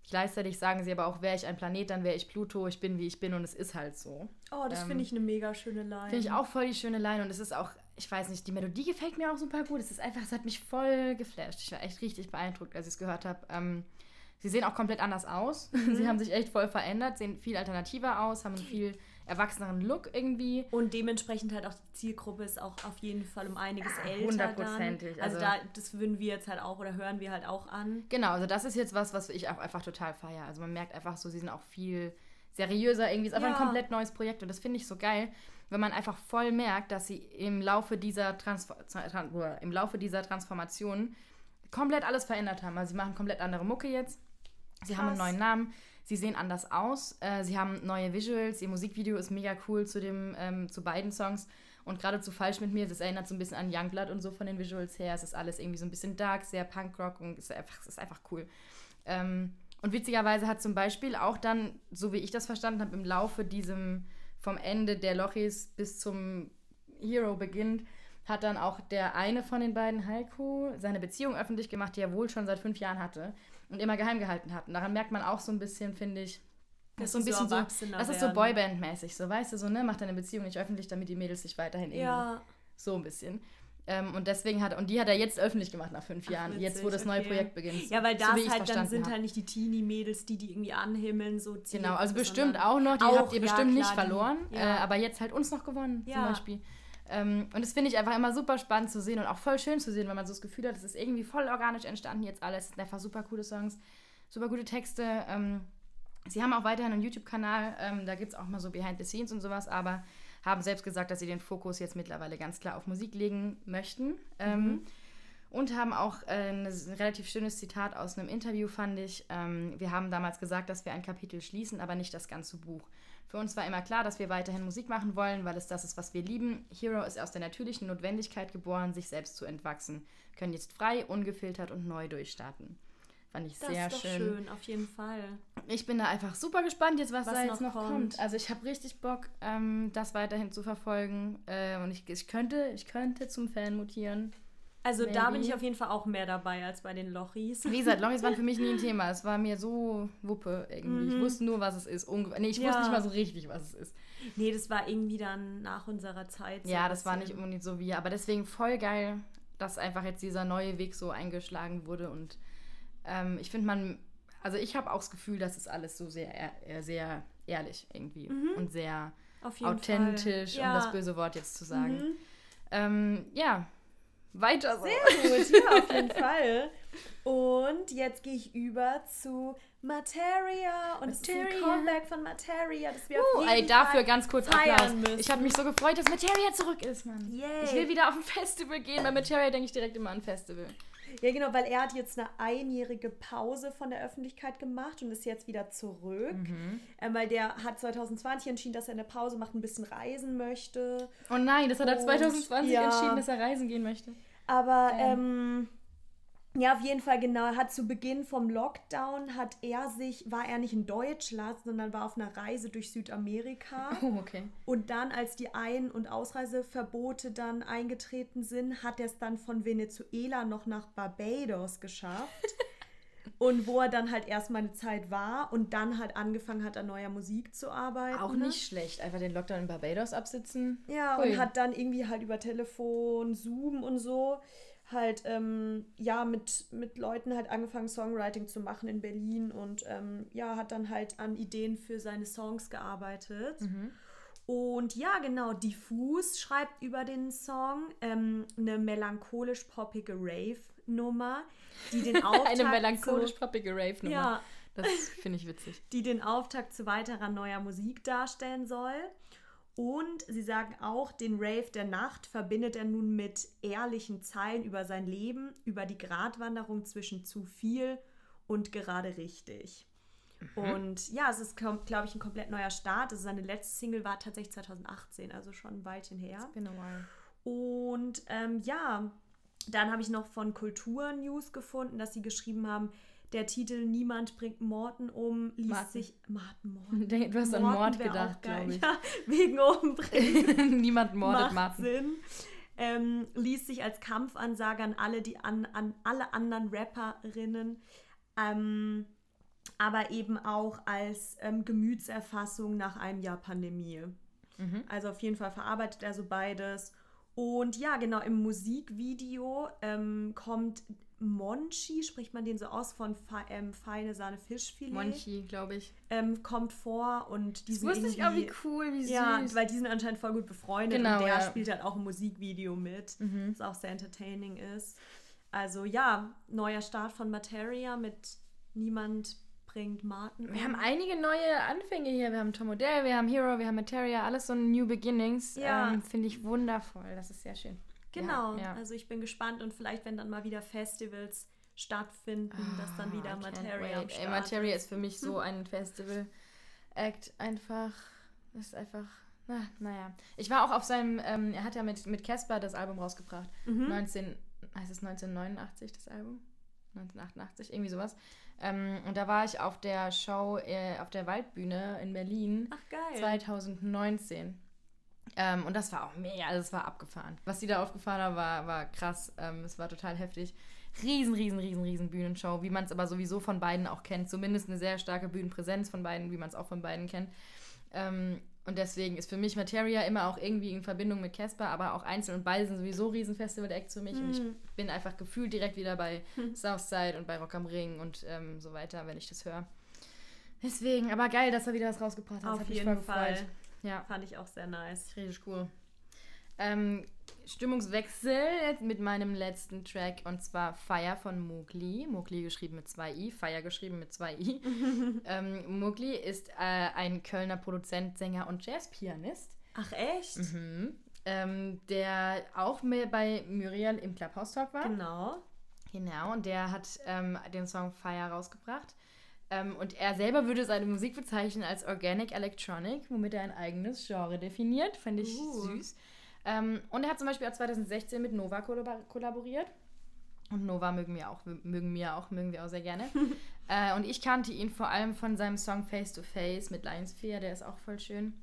Gleichzeitig sagen sie aber auch, wäre ich ein Planet, dann wäre ich Pluto, ich bin wie ich bin und es ist halt so. Oh, das Ähm, finde ich eine mega schöne Line. Finde ich auch voll die schöne Line und es ist auch, ich weiß nicht, die Melodie gefällt mir auch super gut. Es ist einfach, es hat mich voll geflasht. Ich war echt richtig beeindruckt, als ich es gehört habe. Ähm, sie sehen auch komplett anders aus. Sie haben sich echt voll verändert, sehen viel alternativer aus, haben viel erwachseneren Look irgendwie. Und dementsprechend halt auch die Zielgruppe ist auch auf jeden Fall um einiges Ja, älter. hundertprozentig. Also, also- da, das würden wir jetzt halt auch oder hören wir halt auch an. Genau, also das ist jetzt was, was ich auch einfach total feiere. Also man merkt einfach so, sie sind auch viel seriöser irgendwie. Ist einfach Ja. ein komplett neues Projekt und das finde ich so geil, wenn man einfach voll merkt, dass sie im Laufe dieser, Transfor Tran oder im Laufe dieser Transformation komplett alles verändert haben. Also sie machen komplett andere Mucke jetzt. Sie haben einen Krass. neuen Namen. Sie sehen anders aus. Äh, sie haben neue Visuals. Ihr Musikvideo ist mega cool zu, dem, ähm, zu beiden Songs. Und gerade zu Falsch mit mir, das erinnert so ein bisschen an Youngblood und so von den Visuals her. Es ist alles irgendwie so ein bisschen dark, sehr Punkrock und es ist einfach, es ist einfach cool. Ähm, und witzigerweise hat zum Beispiel auch dann, so wie ich das verstanden habe, im Laufe diesem, vom Ende der Lochis bis zum Hero beginnt, hat dann auch der eine von den beiden, Heiko, seine Beziehung öffentlich gemacht, die er wohl schon seit fünf Jahren hatte und immer geheim gehalten hat. Und daran merkt man auch so ein bisschen, finde ich, das ist so ein so bisschen so, das ist so. Boyband-mäßig, so weißt du, so, ne, mach deine Beziehung nicht öffentlich, damit die Mädels sich weiterhin Ja, so ein bisschen. Ähm, und deswegen hat, und die hat er jetzt öffentlich gemacht nach fünf Jahren, jetzt wo witzig, das neue okay. Projekt beginnt. ja, weil so das wie ich's halt dann sind hab. halt nicht die Teenie-Mädels, die die irgendwie anhimmeln, so Genau, also bestimmt auch noch, die auch, habt ihr ja, bestimmt nicht klar, die- verloren, ja. äh, aber jetzt halt uns noch gewonnen, zum. Beispiel. Ähm, und das finde ich einfach immer super spannend zu sehen und auch voll schön zu sehen, wenn man so das Gefühl hat, es ist irgendwie voll organisch entstanden jetzt alles. Es sind einfach super coole Songs, super gute Texte. Ähm, sie haben auch weiterhin einen YouTube-Kanal, ähm, da gibt es auch mal so Behind the Scenes und sowas, aber haben selbst gesagt, dass sie den Fokus jetzt mittlerweile ganz klar auf Musik legen möchten. Ähm, und haben auch äh, ein relativ schönes Zitat aus einem Interview, fand ich. Ähm, wir haben damals gesagt, dass wir ein Kapitel schließen, aber nicht das ganze Buch. Für uns war immer klar, dass wir weiterhin Musik machen wollen, weil es das ist, was wir lieben. Hero ist aus der natürlichen Notwendigkeit geboren, sich selbst zu entwachsen. Können jetzt frei, ungefiltert und neu durchstarten. Fand ich Das sehr ist doch schön. schön. auf jeden Fall. Ich bin da einfach super gespannt jetzt, was, Was da jetzt noch noch kommt. kommt. Also ich habe richtig Bock, ähm, das weiterhin zu verfolgen. Äh, und ich, ich, könnte, ich könnte zum Fan mutieren. Also da bin Maybe. ich auf jeden Fall auch mehr dabei als bei den Lochis. Wie gesagt, Lochis waren für mich nie ein Thema. Es war mir so Wuppe irgendwie. Ich wusste nur, was es ist. Unge nee, ich wusste Mhm. Ja. nicht mal so richtig, was es ist. Nee, das war irgendwie dann nach unserer Zeit. so ja, das war nicht unbedingt so wie. Aber deswegen voll geil, dass einfach jetzt dieser neue Weg so eingeschlagen wurde. Und ähm, ich finde, man. Also ich habe auch das Gefühl, dass es alles so sehr, äh, sehr ehrlich irgendwie und sehr authentisch, Fall. um Ja. das böse Wort jetzt zu sagen. Mhm. Ähm, ja, weiter so. Sehr gut, ja, auf jeden Fall. Und jetzt gehe ich über zu Materia. Und es ist ein Materia. Comeback von Materia, das wir Uh, auf ey, jeden dafür Fall ganz kurz Applaus. müssen. Ich habe mich so gefreut, dass Materia zurück ist, Mann. Yay. Ich will wieder auf ein Festival gehen. Bei Materia denke ich direkt immer an ein Festival. Ja, genau, weil er hat jetzt eine einjährige Pause von der Öffentlichkeit gemacht und ist jetzt wieder zurück. Mhm. Ähm, weil der hat 2020 entschieden, dass er eine Pause macht, ein bisschen reisen möchte. Oh nein, das hat er Und, 2020 ja. entschieden, dass er reisen gehen möchte. Aber Ja. ähm, ja, auf jeden Fall genau. Er hat zu Beginn vom Lockdown hat er sich, war er nicht in Deutschland, sondern war auf einer Reise durch Südamerika. Oh, okay. Und dann, als die Ein- und Ausreiseverbote dann eingetreten sind, hat er es dann von Venezuela noch nach Barbados geschafft. und wo er dann halt erstmal eine Zeit war und dann halt angefangen hat, an neuer Musik zu arbeiten. Auch ne? nicht schlecht. Einfach den Lockdown in Barbados absitzen. Ja, Hui. und hat dann irgendwie halt über Telefon, Zoom und so halt ähm, ja mit, mit Leuten halt angefangen Songwriting zu machen in Berlin und ähm, ja hat dann halt an Ideen für seine Songs gearbeitet. Mhm. Und ja, genau, Diffus schreibt über den Song ähm, eine melancholisch-poppige Rave-Nummer, die den Auftakt Eine melancholisch zu, poppige Rave-Nummer. ja, Das finde ich witzig. die den Auftakt zu weiterer neuer Musik darstellen soll. Und sie sagen auch, den Rave der Nacht verbindet er nun mit ehrlichen Zeilen über sein Leben, über die Gratwanderung zwischen zu viel und gerade richtig. Und ja, es ist, glaube ich, ein komplett neuer Start. Also seine letzte Single war tatsächlich 2018, also schon ein Weilchen her. Bin normal. Und ähm, ja, dann habe ich noch von Kultur News gefunden, dass sie geschrieben haben, der Titel Niemand bringt Morten um liest Martin. sich. Martin Morten. Du hast an Mord gedacht, glaube ich. Ja, wegen umbringen. Niemand mordet Macht Martin. Sinn. Ähm, liest sich als Kampfansage an alle, die an, an alle anderen Rapperinnen, ähm, aber eben auch als ähm, Gemütserfassung nach einem Jahr Pandemie. Mhm. Also auf jeden Fall verarbeitet er so beides. Und ja, genau, im Musikvideo ähm, kommt Monchi, spricht man den so aus, von Fe ähm, Feine Sahne Fischfilet, Monchi, glaube ich. ähm, kommt vor und die Das sind wusste ich auch, irgendwie- wie cool, wie süß. ja, weil die sind anscheinend voll gut befreundet Genau, und der ja. spielt halt auch im Musikvideo mit, Mhm. was auch sehr entertaining ist. Also ja, neuer Start von Materia mit Niemand bringt Martin. Wir um. haben einige neue Anfänge hier. Wir haben Tom Odell, wir haben Hero, wir haben Materia, alles so New Beginnings. Ja. Ähm, Finde ich wundervoll. Das ist sehr schön. Genau, Ja, ja. also ich bin gespannt und vielleicht, wenn dann mal wieder Festivals stattfinden, dass dann wieder Ah, I can't Materia. Ey, Materia ist. für mich so ein Festival-Act einfach. Ist einfach. Na, naja. Ich war auch auf seinem. Ähm, er hat ja mit mit Casper das Album rausgebracht. Mhm. 19. Heißt es 1989 das Album? 1988, irgendwie sowas. Ähm, und da war ich auf der Show äh, auf der Waldbühne in Berlin. Ach geil. 2019. Ähm, und das war auch mega, also es war abgefahren. Was die da aufgefahren haben, war, war krass. Ähm, es war total heftig. Riesen, riesen, riesen, riesen Bühnenshow, wie man es aber sowieso von beiden auch kennt. Zumindest eine sehr starke Bühnenpräsenz von beiden, wie man es auch von beiden kennt. Ähm, und deswegen ist für mich Materia immer auch irgendwie in Verbindung mit Casper, aber auch einzeln und beide sind sowieso riesen Festival-Acts für mich. Und ich Mhm. bin einfach gefühlt direkt wieder bei Southside und bei Rock am Ring und ähm, so weiter, wenn ich das höre. Deswegen, aber geil, dass er wieder was rausgebracht hat. Das Auf jeden Fall. gefreut. Ja, Fand ich auch sehr nice. richtig cool. Ähm, Stimmungswechsel mit meinem letzten Track und zwar Fire von Mowgli. Mowgli geschrieben mit zwei i, Fire geschrieben mit zwei i. ähm, Mowgli ist äh, ein Kölner Produzent, Sänger und Jazzpianist, Ach echt? mhm. ähm, der auch mit bei Muriel im Clubhouse Talk war. Genau. Genau, und der hat ähm, den Song Fire rausgebracht. Ähm, und er selber würde seine Musik bezeichnen als Organic Electronic, womit er ein eigenes Genre definiert. Fand ich Uh. süß. Ähm, und er hat zum Beispiel auch 2016 mit Nova kollabor kollaboriert. Und Nova mögen wir auch, mögen wir auch, mögen wir auch sehr gerne. äh, und ich kannte ihn vor allem von seinem Song Face to Face mit Lions Fear, der ist auch voll schön.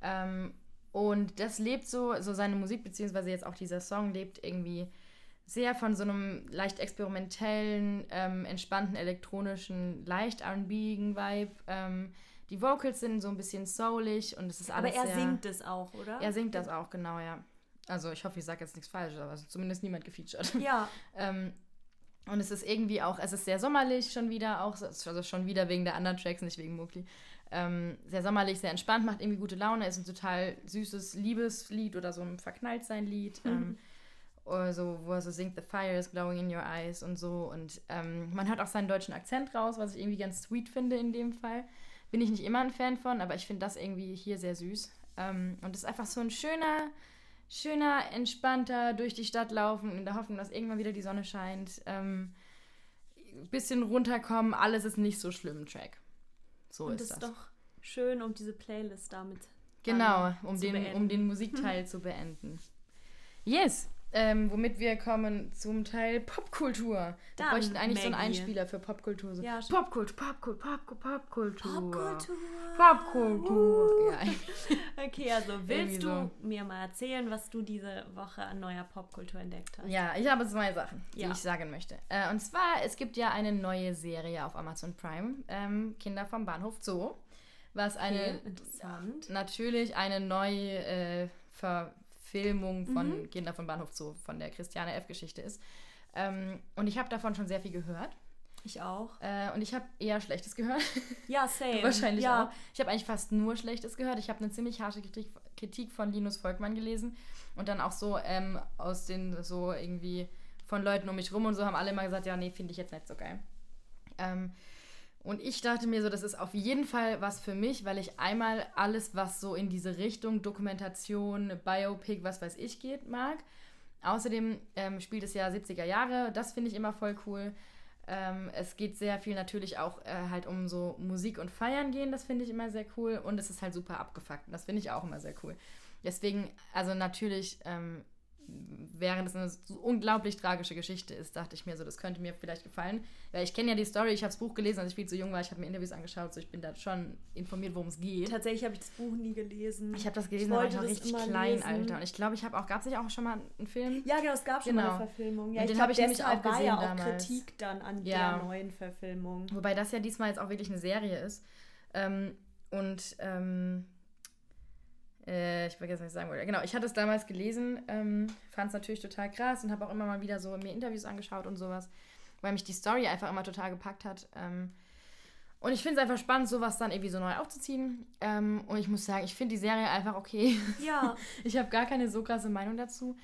Ähm, und das lebt so, so seine Musik, beziehungsweise jetzt auch dieser Song lebt irgendwie sehr von so einem leicht experimentellen, ähm, entspannten, elektronischen, leicht R&B-igen Vibe. Ähm, die Vocals sind so ein bisschen soulig und es ist Aber alles er sehr... singt es auch, oder? Er singt das auch, genau, ja. Also ich hoffe, ich sage jetzt nichts Falsches, aber es ist zumindest niemand gefeatured. Ja. ähm, und es ist irgendwie auch, es ist sehr sommerlich schon wieder, auch, also schon wieder wegen der anderen Tracks, nicht wegen Mowgli. Ähm, sehr sommerlich, sehr entspannt, macht irgendwie gute Laune, ist ein total süßes Liebeslied oder so ein Verknalltsein-Lied. Ähm, also, wo er so singt, The fire is glowing in your eyes und so. Und ähm, man hört auch seinen deutschen Akzent raus, was ich irgendwie ganz sweet finde in dem Fall. Bin ich nicht immer ein Fan von, aber ich finde das irgendwie hier sehr süß. Ähm, und es ist einfach so ein schöner, schöner, entspannter durch die Stadt laufen, in der Hoffnung, dass irgendwann wieder die Sonne scheint. Ähm, bisschen runterkommen, alles ist nicht so schlimm, Track. So Und ist das das. ist doch schön, um diese Playlist damit Genau, um den, um beenden. den Musikteil zu beenden. Yes, ähm, womit wir kommen zum Teil Popkultur. Wir Dann, bräuchten eigentlich so einen Maggie. Einspieler für Popkultur. So Ja, stimmt. Popkultur, Popkultur, Popkultur, Popkultur. Popkultur. Popkultur. Ja, Okay, also willst du so. mir mal erzählen, was du diese Woche an neuer Popkultur entdeckt hast? ja, ich habe zwei Sachen, die Ja. ich sagen möchte. Äh, und zwar, es gibt ja eine neue Serie auf Amazon Prime, ähm, Kinder vom Bahnhof Zoo, was eine Okay, interessant. natürlich eine neue äh, Verfilmung von Mhm. Kinder vom Bahnhof Zoo von der Christiane F. Geschichte ist. Ähm, und ich habe davon schon sehr viel gehört. Ich auch. Äh, und ich habe eher Schlechtes gehört. Ja, same. Wahrscheinlich ja. auch. Ich habe eigentlich fast nur Schlechtes gehört. Ich habe eine ziemlich harsche Kritik, Kritik von Linus Volkmann gelesen. Und dann auch so ähm, aus den, so irgendwie von Leuten um mich rum und so haben alle immer gesagt, ja, nee, finde ich jetzt nicht so geil. Ähm, und ich dachte mir so, das ist auf jeden Fall was für mich, weil ich einmal alles, was so in diese Richtung Dokumentation, Biopic, was weiß ich geht, mag. Außerdem ähm, spielt es ja 70er Jahre, das finde ich immer voll cool. Ähm, es geht sehr viel natürlich auch äh, halt um so Musik und Feiern gehen, das finde ich immer sehr cool. Und es ist halt super abgefuckt, das finde ich auch immer sehr cool. Deswegen, also natürlich, ähm, während es eine so unglaublich tragische Geschichte ist, dachte ich mir so, das könnte mir vielleicht gefallen. Weil ich kenne ja die Story, ich habe das Buch gelesen, als ich viel zu jung war, ich habe mir Interviews angeschaut, so ich bin da schon informiert, worum es geht. Tatsächlich habe ich das Buch nie gelesen. Ich habe das gelesen, war ich das richtig klein, lesen. Alter. Und ich glaube, ich habe auch, gab es nicht auch schon mal einen Film? Ja, genau, es gab schon Genau. mal eine Verfilmung. Ja, Und ich glaube, habe ich nämlich auch war ja gesehen auch damals. Kritik dann an Ja. der neuen Verfilmung. Wobei das ja diesmal jetzt auch wirklich eine Serie ist. Ähm, und ähm, äh, ich vergesse, was ich sagen wollte. Genau, ich hatte es damals gelesen, ähm, fand es natürlich total krass und habe auch immer mal wieder so mir Interviews angeschaut und sowas, weil mich die Story einfach immer total gepackt hat. Ähm, und ich finde es einfach spannend, sowas dann irgendwie so neu aufzuziehen. Ähm, und ich muss sagen, ich finde die Serie einfach okay. Ja, Ich habe gar keine so krasse Meinung dazu.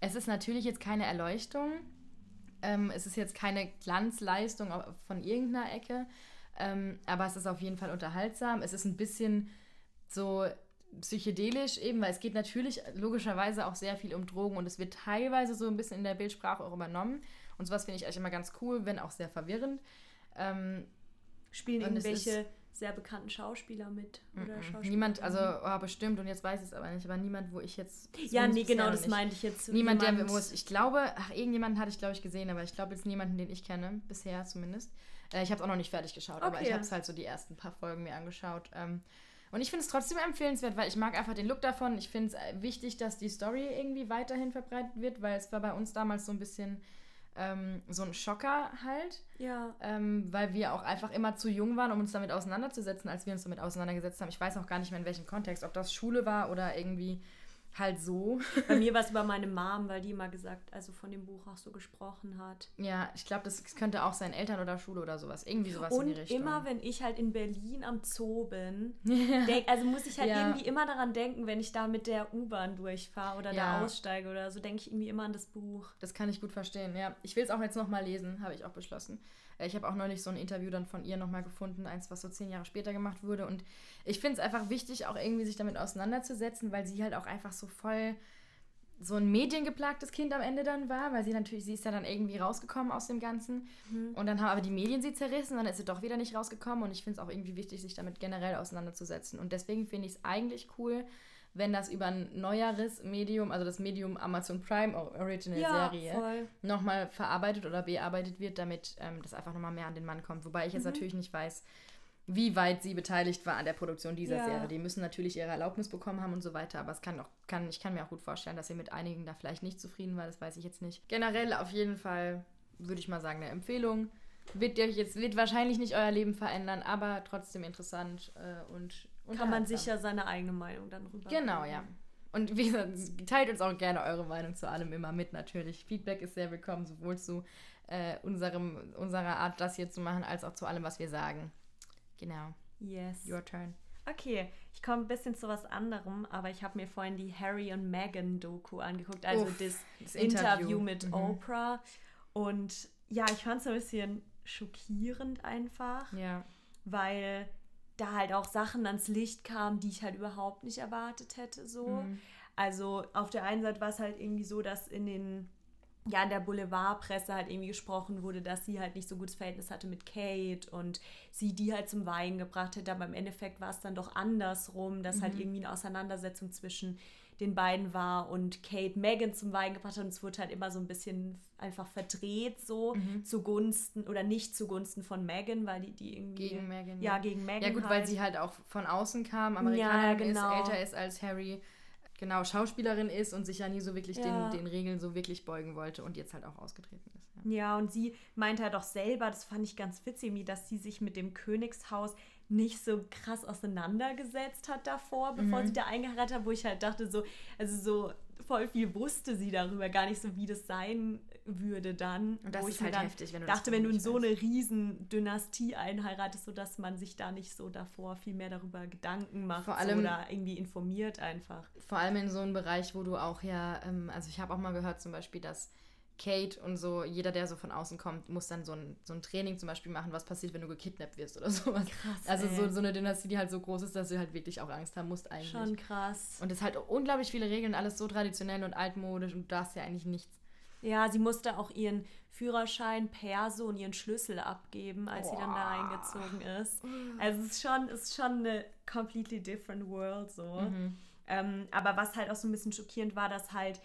Es ist natürlich jetzt keine Erleuchtung. Ähm, es ist jetzt keine Glanzleistung von irgendeiner Ecke. Ähm, aber es ist auf jeden Fall unterhaltsam. Es ist ein bisschen so psychedelisch eben, weil es geht natürlich logischerweise auch sehr viel um Drogen und es wird teilweise so ein bisschen in der Bildsprache auch übernommen. Und sowas finde ich eigentlich immer ganz cool, wenn auch sehr verwirrend. Ähm, spielen irgendwelche sehr bekannten Schauspieler mit oder Schauspieler. niemand, also oh, bestimmt und jetzt weiß ich es aber nicht, aber niemand, wo ich jetzt. Ja, nee, genau, das meinte ich jetzt. Niemand, der jemand- wo es, ich glaube, ach, irgendjemanden hatte ich, glaube ich, gesehen, aber ich glaube jetzt niemanden, den ich kenne, bisher zumindest. Äh, ich habe es auch noch nicht fertig geschaut, aber Okay. ich habe es halt so die ersten paar Folgen mir angeschaut. Ähm, und ich finde es trotzdem empfehlenswert, weil ich mag einfach den Look davon. Ich finde es äh, wichtig, dass die Story irgendwie weiterhin verbreitet wird, weil es war bei uns damals so ein bisschen ähm, so ein Schocker halt, Ja. ähm, weil wir auch einfach immer zu jung waren, um uns damit auseinanderzusetzen, als wir uns damit auseinandergesetzt haben. Ich weiß auch gar nicht mehr in welchem Kontext, ob das Schule war oder irgendwie halt so. Bei mir war es über meine Mom, weil die immer gesagt, also von dem Buch auch so gesprochen hat. Ja, ich glaube, das könnte auch sein Eltern oder Schule oder sowas. Irgendwie sowas in die Und Richtung. immer, wenn ich halt in Berlin am Zoo bin, denk, also muss ich halt Ja. irgendwie immer daran denken, wenn ich da mit der U-Bahn durchfahre oder Ja. da aussteige oder so, denke ich irgendwie immer an das Buch. Das kann ich gut verstehen, ja. Ich will es auch jetzt nochmal lesen, habe ich auch beschlossen. Äh, Ich habe auch neulich so ein Interview dann von ihr nochmal gefunden, eins, was so zehn Jahre später gemacht wurde. Und ich finde es einfach wichtig, auch irgendwie sich damit auseinanderzusetzen, weil sie halt auch einfach so voll so ein mediengeplagtes Kind am Ende dann war, weil sie natürlich, sie ist ja dann irgendwie rausgekommen aus dem Ganzen. Und dann haben aber die Medien sie zerrissen, dann ist sie doch wieder nicht rausgekommen. Und ich finde es auch irgendwie wichtig, sich damit generell auseinanderzusetzen. Und deswegen finde ich es eigentlich cool, wenn das über ein neueres Medium, also das Medium Amazon Prime Original Ja, Serie, voll. nochmal verarbeitet oder bearbeitet wird, damit ähm, das einfach nochmal mehr an den Mann kommt. Wobei ich jetzt natürlich nicht weiß, wie weit sie beteiligt war an der Produktion dieser Ja. Serie. Die müssen natürlich ihre Erlaubnis bekommen haben und so weiter, aber es kann auch, kann, ich kann mir auch gut vorstellen, dass sie mit einigen da vielleicht nicht zufrieden war, das weiß ich jetzt nicht. Generell auf jeden Fall würde ich mal sagen, eine Empfehlung. Wird euch jetzt, wird wahrscheinlich nicht euer Leben verändern, aber trotzdem interessant äh, und Kann man sicher seine eigene Meinung dann rüber. Genau, ja. Und wie gesagt, teilt uns auch gerne eure Meinung zu allem immer mit, natürlich. Feedback ist sehr willkommen, sowohl zu äh, unserem, unserer Art, das hier zu machen, als auch zu allem, was wir sagen. Genau. Yes. Your turn. Okay, ich komme ein bisschen zu was anderem, aber ich habe mir vorhin die Harry und Meghan Doku angeguckt, also Uff, das, das Interview. Interview. mit Mhm. Oprah. Und ja, ich fand es ein bisschen schockierend einfach, Ja. weil da halt auch Sachen ans Licht kamen, die ich halt überhaupt nicht erwartet hätte. So. Mhm. Also auf der einen Seite war es halt irgendwie so, dass in den ja, in der Boulevardpresse halt irgendwie gesprochen wurde, dass sie halt nicht so gutes Verhältnis hatte mit Kate und sie die halt zum Weinen gebracht hätte. Aber im Endeffekt war es dann doch andersrum, dass halt irgendwie eine Auseinandersetzung zwischen den beiden war und Kate Megan zum Weinen gebracht hat. Und es wurde halt immer so ein bisschen einfach verdreht, so zugunsten oder nicht zugunsten von Megan, weil die, die irgendwie. Gegen Meghan, Ja, ja. gegen Megan. Ja gut, halt. weil sie halt auch von außen kam, Amerikanerin genau. ist, älter ist als Harry, genau, Schauspielerin ist und sich ja nie so wirklich Ja. den, den Regeln so wirklich beugen wollte und jetzt halt auch ausgetreten ist. Ja. Ja, und sie meinte halt auch selber, das fand ich ganz witzig, dass sie sich mit dem Königshaus nicht so krass auseinandergesetzt hat davor, bevor Mhm. sie da eingeheiratet hat, wo ich halt dachte, so, also so voll viel wusste sie darüber, gar nicht so, wie das sein würde dann. Und das wo ist ich halt heftig, wenn du das dachte, wenn du in so eine riesen Dynastie einheiratest, sodass man sich da nicht so davor viel mehr darüber Gedanken macht Vor so, allem- oder irgendwie informiert einfach. Vor allem in so einem Bereich, wo du auch ja, ähm, also ich habe auch mal gehört zum Beispiel, dass Kate und so, jeder, der so von außen kommt, muss dann so ein, so ein Training zum Beispiel machen, was passiert, wenn du gekidnappt wirst oder sowas. Krass, Also so, so eine Dynastie, die halt so groß ist, dass du halt wirklich auch Angst haben musst eigentlich. Schon krass. Und es halt unglaublich viele Regeln, alles so traditionell und altmodisch und du darfst ja eigentlich nichts. Ja, sie musste auch ihren Führerschein, Perso und ihren Schlüssel abgeben, als sie dann da Boah. eingezogen ist. Also es ist schon, es ist schon eine completely different world so. Mhm. Ähm, aber was halt auch so ein bisschen schockierend war, dass halt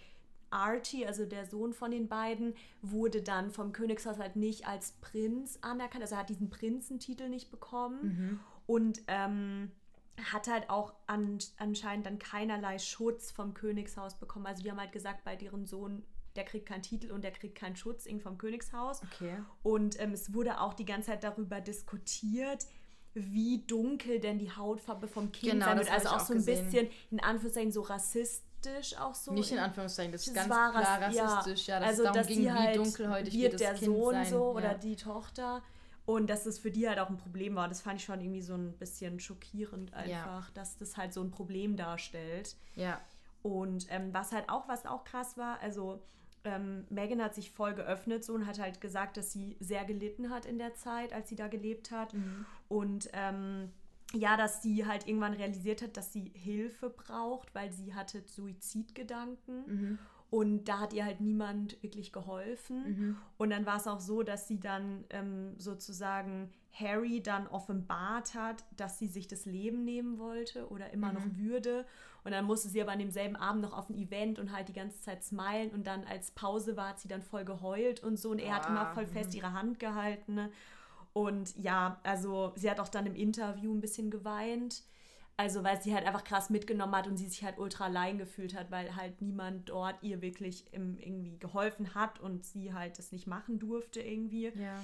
Archie, also der Sohn von den beiden, wurde dann vom Königshaus halt nicht als Prinz anerkannt. Also er hat diesen Prinzentitel nicht bekommen. Und ähm, hat halt auch an, anscheinend dann keinerlei Schutz vom Königshaus bekommen. Also die haben halt gesagt, bei deren Sohn, der kriegt keinen Titel und der kriegt keinen Schutz irgendwie vom Königshaus. Okay. Und ähm, es wurde auch die ganze Zeit darüber diskutiert, wie dunkel denn die Hautfarbe vom Kind Genau, sein wird. Also auch auch so ein gesehen. bisschen, in Anführungszeichen, so rassistisch auch so. Nicht in Anführungszeichen, das ist ganz war klar rass- ja. rassistisch, ja, dass also, es darum dass ging, wie halt, dunkelhäutig wird wird der Kind Sohn sein. so oder ja. die Tochter. Und dass das für die halt auch ein Problem war. Das fand ich schon irgendwie so ein bisschen schockierend einfach, dass das halt so ein Problem darstellt. Ja, Und ähm, was halt auch, was auch krass war, also ähm, Megan hat sich voll geöffnet so und hat halt gesagt, dass sie sehr gelitten hat in der Zeit, als sie da gelebt hat. Und ähm, ja, dass sie halt irgendwann realisiert hat, dass sie Hilfe braucht, weil sie hatte Suizidgedanken. Und da hat ihr halt niemand wirklich geholfen. Und dann war es auch so, dass sie dann ähm, sozusagen Harry dann offenbart hat, dass sie sich das Leben nehmen wollte oder immer noch würde. Und dann musste sie aber an demselben Abend noch auf ein Event und halt die ganze Zeit smilen. Und dann als Pause war, hat sie dann voll geheult und so. Und er hat Boah, immer voll fest ihre Hand gehalten. ne? Und ja, also sie hat auch dann im Interview ein bisschen geweint. Also weil sie halt einfach krass mitgenommen hat und sie sich halt ultra allein gefühlt hat, weil halt niemand dort ihr wirklich im, irgendwie geholfen hat und sie halt das nicht machen durfte irgendwie. ja.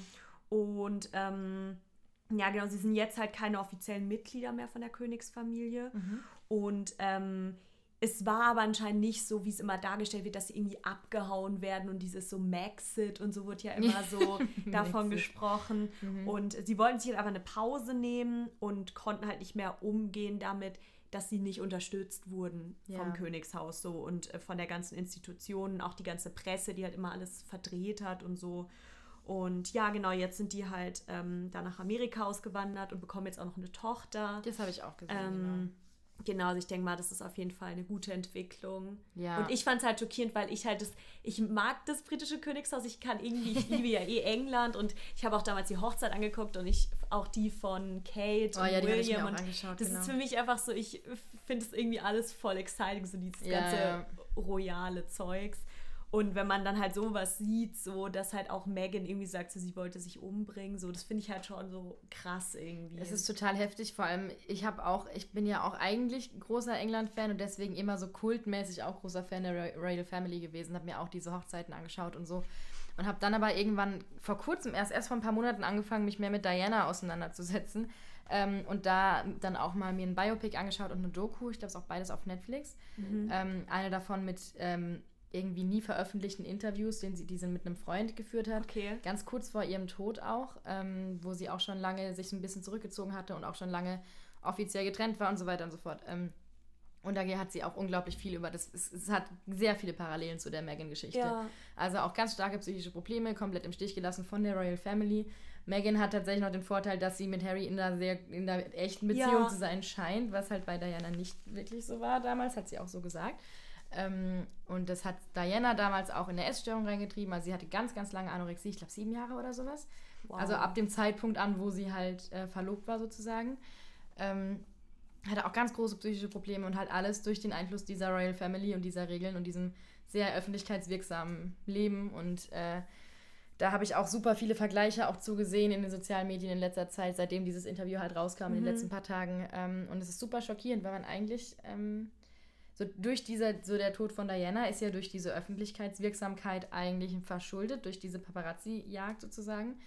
Und ähm, ja, genau, sie sind jetzt halt keine offiziellen Mitglieder mehr von der Königsfamilie. Und ähm, es war aber anscheinend nicht so, wie es immer dargestellt wird, dass sie irgendwie abgehauen werden und dieses so Maxit und so wird ja immer so davon gesprochen. Und sie wollten sich halt einfach eine Pause nehmen und konnten halt nicht mehr umgehen damit, dass sie nicht unterstützt wurden vom Ja. Königshaus so und äh, von der ganzen Institution, auch die ganze Presse, die halt immer alles verdreht hat und so. Und ja, genau, jetzt sind die halt ähm, da nach Amerika ausgewandert und bekommen jetzt auch noch eine Tochter. Das habe ich auch gesehen. Ähm, genau, also ich denke mal, das ist auf jeden Fall eine gute Entwicklung. Ja. Und ich fand es halt schockierend, weil ich halt das, ich mag das britische Königshaus, ich kann irgendwie, ich liebe ja eh England und ich habe auch damals die Hochzeit angeguckt und ich auch die von Kate Oh und ja, William auch und das genau. ist für mich einfach so, ich finde es irgendwie alles voll exciting, so dieses Ja, ganze royale Zeugs. Und wenn man dann halt sowas sieht, so dass halt auch Megan irgendwie sagt, so, sie wollte sich umbringen, so das finde ich halt schon so krass irgendwie. Es ist total heftig, vor allem ich habe auch, ich bin ja auch eigentlich großer England-Fan und deswegen immer so kultmäßig auch großer Fan der Roy- Royal Family gewesen, habe mir auch diese Hochzeiten angeschaut und so. Und habe dann aber irgendwann vor kurzem erst erst vor ein paar Monaten angefangen, mich mehr mit Diana auseinanderzusetzen. Ähm, und da dann auch mal mir ein Biopic angeschaut und eine Doku, ich glaube es ist auch beides auf Netflix, ähm, eine davon mit ähm, irgendwie nie veröffentlichten Interviews, den sie, die sie mit einem Freund geführt hat. Okay. Ganz kurz vor ihrem Tod auch, ähm, wo sie auch schon lange sich ein bisschen zurückgezogen hatte und auch schon lange offiziell getrennt war und so weiter und so fort. Ähm, und da hat sie auch unglaublich viel über das. Es, es hat sehr viele Parallelen zu der Megan-Geschichte. Ja. Also auch ganz starke psychische Probleme, komplett im Stich gelassen von der Royal Family. Megan hat tatsächlich noch den Vorteil, dass sie mit Harry in einer sehr in einer echten Beziehung Ja. zu sein scheint, was halt bei Diana nicht wirklich so war damals, hat sie auch so gesagt. Ähm, und das hat Diana damals auch in eine Essstörung reingetrieben. Also sie hatte ganz, ganz lange Anorexie, ich glaube sieben Jahre oder sowas. Wow. Also ab dem Zeitpunkt an, wo sie halt äh, verlobt war sozusagen. Ähm, hatte auch ganz große psychische Probleme und halt alles durch den Einfluss dieser Royal Family und dieser Regeln und diesem sehr öffentlichkeitswirksamen Leben. Und äh, da habe ich auch super viele Vergleiche auch zugesehen in den sozialen Medien in letzter Zeit, seitdem dieses Interview halt rauskam in den letzten paar Tagen. Ähm, und es ist super schockierend, weil man eigentlich ähm, so durch dieser, so der Tod von Diana ist ja durch diese Öffentlichkeitswirksamkeit eigentlich verschuldet, durch diese Paparazzi-Jagd sozusagen.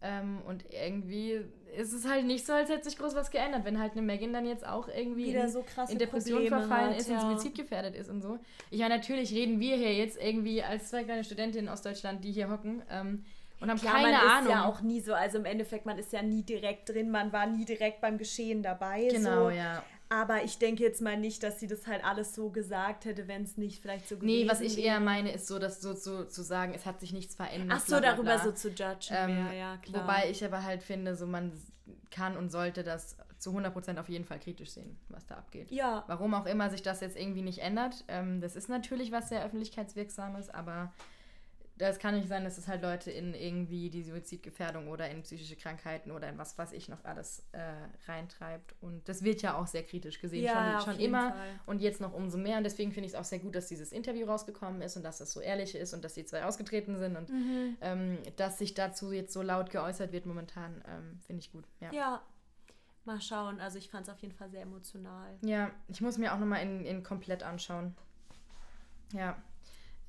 Ähm, und irgendwie ist es halt nicht so, als hätte sich groß was geändert, wenn halt eine Megan dann jetzt auch irgendwie Wieder in, so in Depression Probleme verfallen hat, ist ja. und suizidgefährdet ist und so. Ich meine, natürlich reden wir hier jetzt irgendwie als zwei kleine Studentinnen aus Deutschland, die hier hocken ähm, und haben Klar, keine man Ahnung. ist ja auch nie so, also im Endeffekt, man ist ja nie direkt drin, man war nie direkt beim Geschehen dabei. genau, so. ja. Aber ich denke jetzt mal nicht, dass sie das halt alles so gesagt hätte, wenn es nicht vielleicht so Nee, gewesen was ich wäre. eher meine, ist so, dass so zu, zu sagen, es hat sich nichts verändert. Ach so, bla, bla, darüber bla. so zu judgen. Ähm, ja, ja, klar. Wobei ich aber halt finde, so man kann und sollte das zu 100% auf jeden Fall kritisch sehen, was da abgeht. ja, Warum auch immer sich das jetzt irgendwie nicht ändert. Ähm, das ist natürlich was sehr öffentlichkeitswirksames, aber das kann nicht sein, dass es halt Leute in irgendwie die Suizidgefährdung oder in psychische Krankheiten oder in was weiß ich noch alles äh, reintreibt. Und das wird ja auch sehr kritisch gesehen, Ja, schon, schon immer Fall. und jetzt noch umso mehr. Und deswegen finde ich es auch sehr gut, dass dieses Interview rausgekommen ist und dass das so ehrlich ist und dass die zwei ausgetreten sind und Mhm. ähm, dass sich dazu jetzt so laut geäußert wird momentan, ähm, finde ich gut. Ja. ja. Mal schauen. Also ich fand es auf jeden Fall sehr emotional. Ja, ich muss mir auch nochmal in, in komplett anschauen. Ja.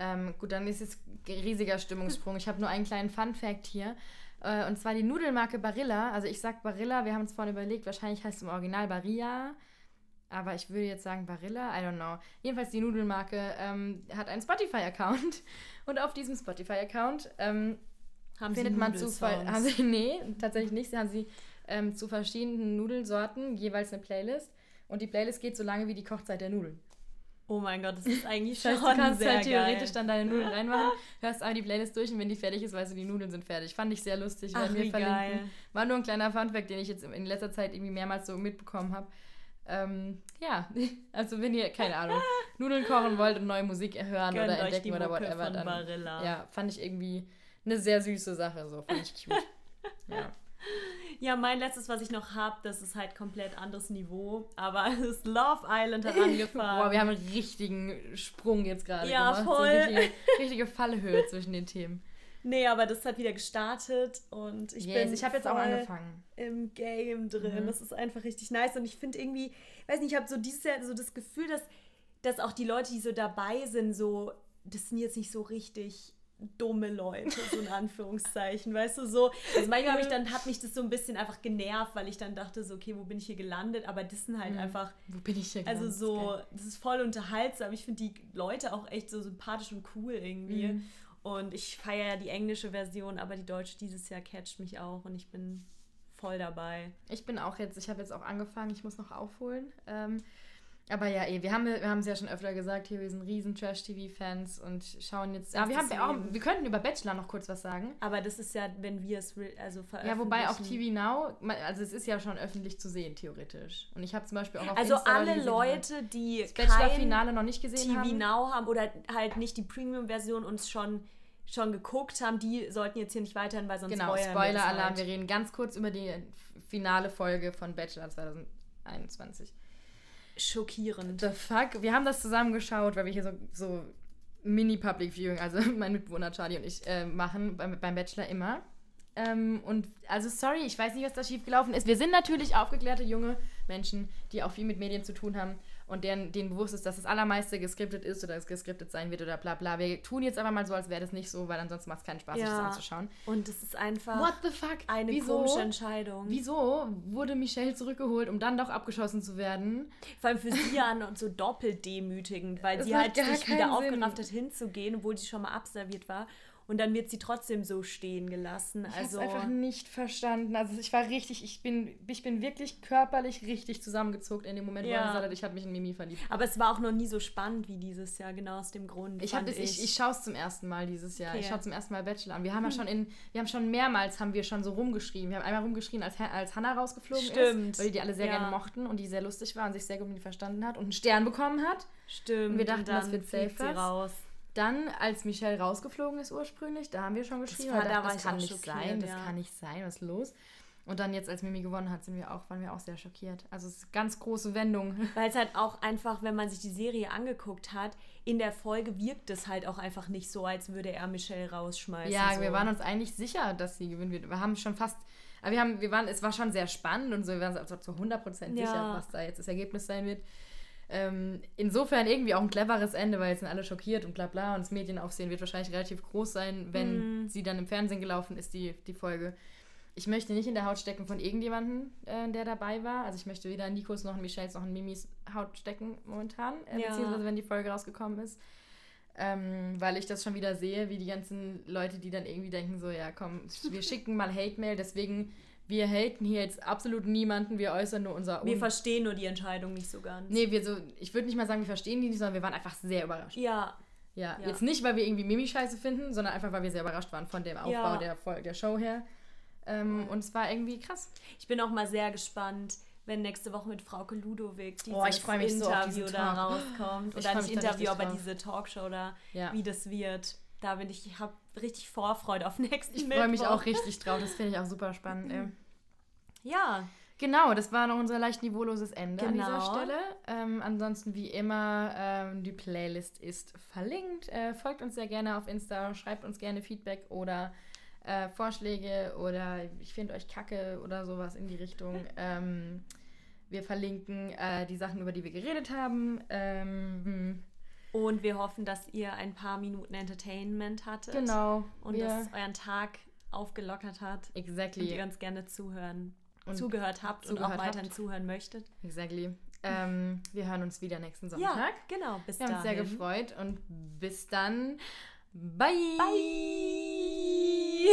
Ähm, gut, dann ist es ein riesiger Stimmungssprung. Ich habe nur einen kleinen Fun-Fact hier. Äh, und zwar die Nudelmarke Barilla. Also ich sag Barilla, wir haben uns vorhin überlegt, wahrscheinlich heißt es im Original Barilla. Aber ich würde jetzt sagen Barilla, I don't know. Jedenfalls die Nudelmarke ähm, hat einen Spotify-Account. Und auf diesem Spotify-Account ähm, findet man zu ver- Nudelsongs? haben sie, nee, tatsächlich nicht. Sie haben sie ähm, zu verschiedenen Nudelsorten jeweils eine Playlist. Und die Playlist geht so lange wie die Kochzeit der Nudeln. Oh mein Gott, das ist eigentlich Das schon heißt, du kannst halt theoretisch geil. dann deine Nudeln reinmachen, hörst einmal die Playlist durch und wenn die fertig ist, weißt du, die Nudeln sind fertig. Fand ich sehr lustig. Ach, wie verlinken. geil. War nur ein kleiner Funfact, den ich jetzt in letzter Zeit irgendwie mehrmals so mitbekommen habe. Ähm, ja, also wenn ihr, keine Ahnung, Nudeln kochen wollt und neue Musik hören Gönnt oder entdecken oder whatever, dann Barilla. ja, fand ich irgendwie eine sehr süße Sache, so fand ich cute. ja. Ja, mein letztes, was ich noch habe, das ist halt komplett anderes Niveau. Aber das Love Island hat angefangen. Boah, wir haben einen richtigen Sprung jetzt gerade Ja, gemacht. voll. So richtige, richtige Fallhöhe zwischen den Themen. Nee, aber das hat wieder gestartet und ich yes, bin ich habe jetzt auch angefangen. im Game drin. Mhm. Das ist einfach richtig nice und ich finde irgendwie, weiß nicht, ich habe so dieses Jahr so das Gefühl, dass, dass auch die Leute, die so dabei sind, so, das sind jetzt nicht so richtig dumme Leute, so in Anführungszeichen, weißt du, so. Also manchmal ich dann, hat mich das so ein bisschen einfach genervt, weil ich dann dachte so, okay, wo bin ich hier gelandet? Aber das sind halt Mhm. einfach, Wo bin ich hier also gelandet? so, Geil. das ist voll unterhaltsam. Ich finde die Leute auch echt so sympathisch und cool irgendwie. Mhm. Und ich feiere ja die englische Version, aber die deutsche dieses Jahr catcht mich auch und ich bin voll dabei. Ich bin auch jetzt, ich habe jetzt auch angefangen, ich muss noch aufholen. Ähm, aber ja, eh, wir haben wir haben es ja schon öfter gesagt, hier, wir sind riesen Trash-TV-Fans und schauen jetzt. Ja, wir, haben auch, wir könnten über Bachelor noch kurz was sagen. Aber das ist ja, wenn wir es also Ja, wobei auf veröffentlichen. TV Now, also es ist ja schon öffentlich zu sehen, theoretisch. Und ich habe zum Beispiel auch auf Also Insta alle Leute, die das kein Bachelor-Finale noch nicht gesehen TV haben. Now haben oder halt nicht die Premium-Version uns schon, schon geguckt haben, die sollten jetzt hier nicht weiterhin, weil sonst Genau, spoilern wir das Spoiler-Alarm. halt. Wir reden ganz kurz über die finale Folge von Bachelor 2021. Schockierend. The fuck? Wir haben das zusammen geschaut, weil wir hier so, so Mini-Public Viewing, also mein Mitbewohner Charlie und ich, äh, machen beim, beim Bachelor immer. Ähm, und also sorry, ich weiß nicht, was da schief gelaufen ist. Wir sind natürlich aufgeklärte junge Menschen, die auch viel mit Medien zu tun haben. Und denen, denen bewusst ist, dass das Allermeiste geskriptet ist oder es geskriptet sein wird oder bla bla. Wir tun jetzt aber mal so, als wäre das nicht so, weil ansonsten macht es keinen Spaß, sich das Ja. anzuschauen. Und es ist einfach What the fuck? eine Wieso? komische Entscheidung. Wieso wurde Michelle zurückgeholt, um dann doch abgeschossen zu werden? Vor allem für sie ja und so doppelt demütigend, weil Das sie halt sich wieder Sinn. aufgerafft hat, hinzugehen, obwohl sie schon mal abserviert war. Und dann wird sie trotzdem so stehen gelassen. Ich habe es Also einfach nicht verstanden. Also ich war richtig, ich bin, ich bin wirklich körperlich richtig zusammengezuckt in dem Moment, wo Ja. er gesagt hat, ich habe mich in Mimi verliebt. Aber es war auch noch nie so spannend wie dieses Jahr, genau aus dem Grund. Ich, das, ich, ich schaue es zum ersten Mal dieses Jahr. Ich Okay. schaue zum ersten Mal Bachelor an. Wir haben ja schon in, wir haben schon mehrmals haben wir schon so rumgeschrien. Wir haben einmal rumgeschrien, als, als Hannah rausgeflogen Stimmt. ist, weil die die alle sehr Ja. gerne mochten und die sehr lustig war und sich sehr gut mit verstanden hat und einen Stern bekommen hat. Stimmt. Und wir dachten, und das wird safe sie raus. Dann, als Michelle rausgeflogen ist ursprünglich, da haben wir schon geschrien. war- weil wir da war das kann nicht sein, das ja. kann nicht sein, was ist los? Und dann jetzt, als Mimi gewonnen hat, sind wir auch, waren wir auch sehr schockiert. Also es ist eine ganz große Wendung. Weil es halt auch einfach, wenn man sich die Serie angeguckt hat, in der Folge wirkt es halt auch einfach nicht so, als würde er Michelle rausschmeißen. Ja, so. wir waren uns eigentlich sicher, dass sie gewinnen wird. Wir haben schon fast, aber wir haben, wir waren, es war schon sehr spannend und so, wir waren uns also zu 100% sicher, Ja. was da jetzt das Ergebnis sein wird. Ähm, insofern irgendwie auch ein cleveres Ende, weil jetzt sind alle schockiert und bla bla und das Medienaufsehen wird wahrscheinlich relativ groß sein, wenn Mhm. sie dann im Fernsehen gelaufen ist, die, die Folge. Ich möchte nicht in der Haut stecken von irgendjemandem, äh, der dabei war. Also ich möchte weder in Nikos noch in Michelles noch in Mimis Haut stecken momentan, äh, Ja. beziehungsweise wenn die Folge rausgekommen ist. Ähm, weil ich das schon wieder sehe, wie die ganzen Leute, die dann irgendwie denken, so, ja komm, wir schicken mal Hate-Mail, deswegen, wir haten hier jetzt absolut niemanden, wir äußern nur unser... Wir Un- verstehen nur die Entscheidung nicht so ganz. nee, wir so, ich würde nicht mal sagen, wir verstehen die nicht, sondern wir waren einfach sehr überrascht. Ja, Ja, Ja. jetzt nicht, weil wir irgendwie Mimi scheiße finden, sondern einfach, weil wir sehr überrascht waren von dem Aufbau Ja. der, der Show her. Ähm, und es war irgendwie krass. ich bin auch mal sehr gespannt, wenn nächste Woche mit Frauke Ludowig dieses Oh, so auf Interview diesen da rauskommt. Oder nicht da Interview, aber drauf. diese Talkshow oder Ja. wie das wird. Da bin ich, ich habe richtig Vorfreude auf nächsten Ich freue mich auch richtig drauf, das finde ich auch super spannend. ey. Ja, Genau, das war noch unser leicht niveauloses Ende an dieser Genau. Stelle. Ähm, ansonsten, wie immer, ähm, die Playlist ist verlinkt. Äh, folgt uns sehr gerne auf Insta, schreibt uns gerne Feedback oder äh, Vorschläge oder ich finde euch kacke oder sowas in die Richtung. Ähm, wir verlinken äh, die Sachen, über die wir geredet haben. Ähm, und wir hoffen, dass ihr ein paar Minuten Entertainment hattet. genau. Und wir, das euren Tag aufgelockert hat. Und exactly. ihr uns gerne zuhören, Und zugehört habt und zugehört auch weiterhin habt. zuhören möchtet. Exactly. Ähm, wir hören uns wieder nächsten Sonntag. Ja, genau. Bis Wir haben uns sehr dahin. gefreut und bis dann. Bye. Bye.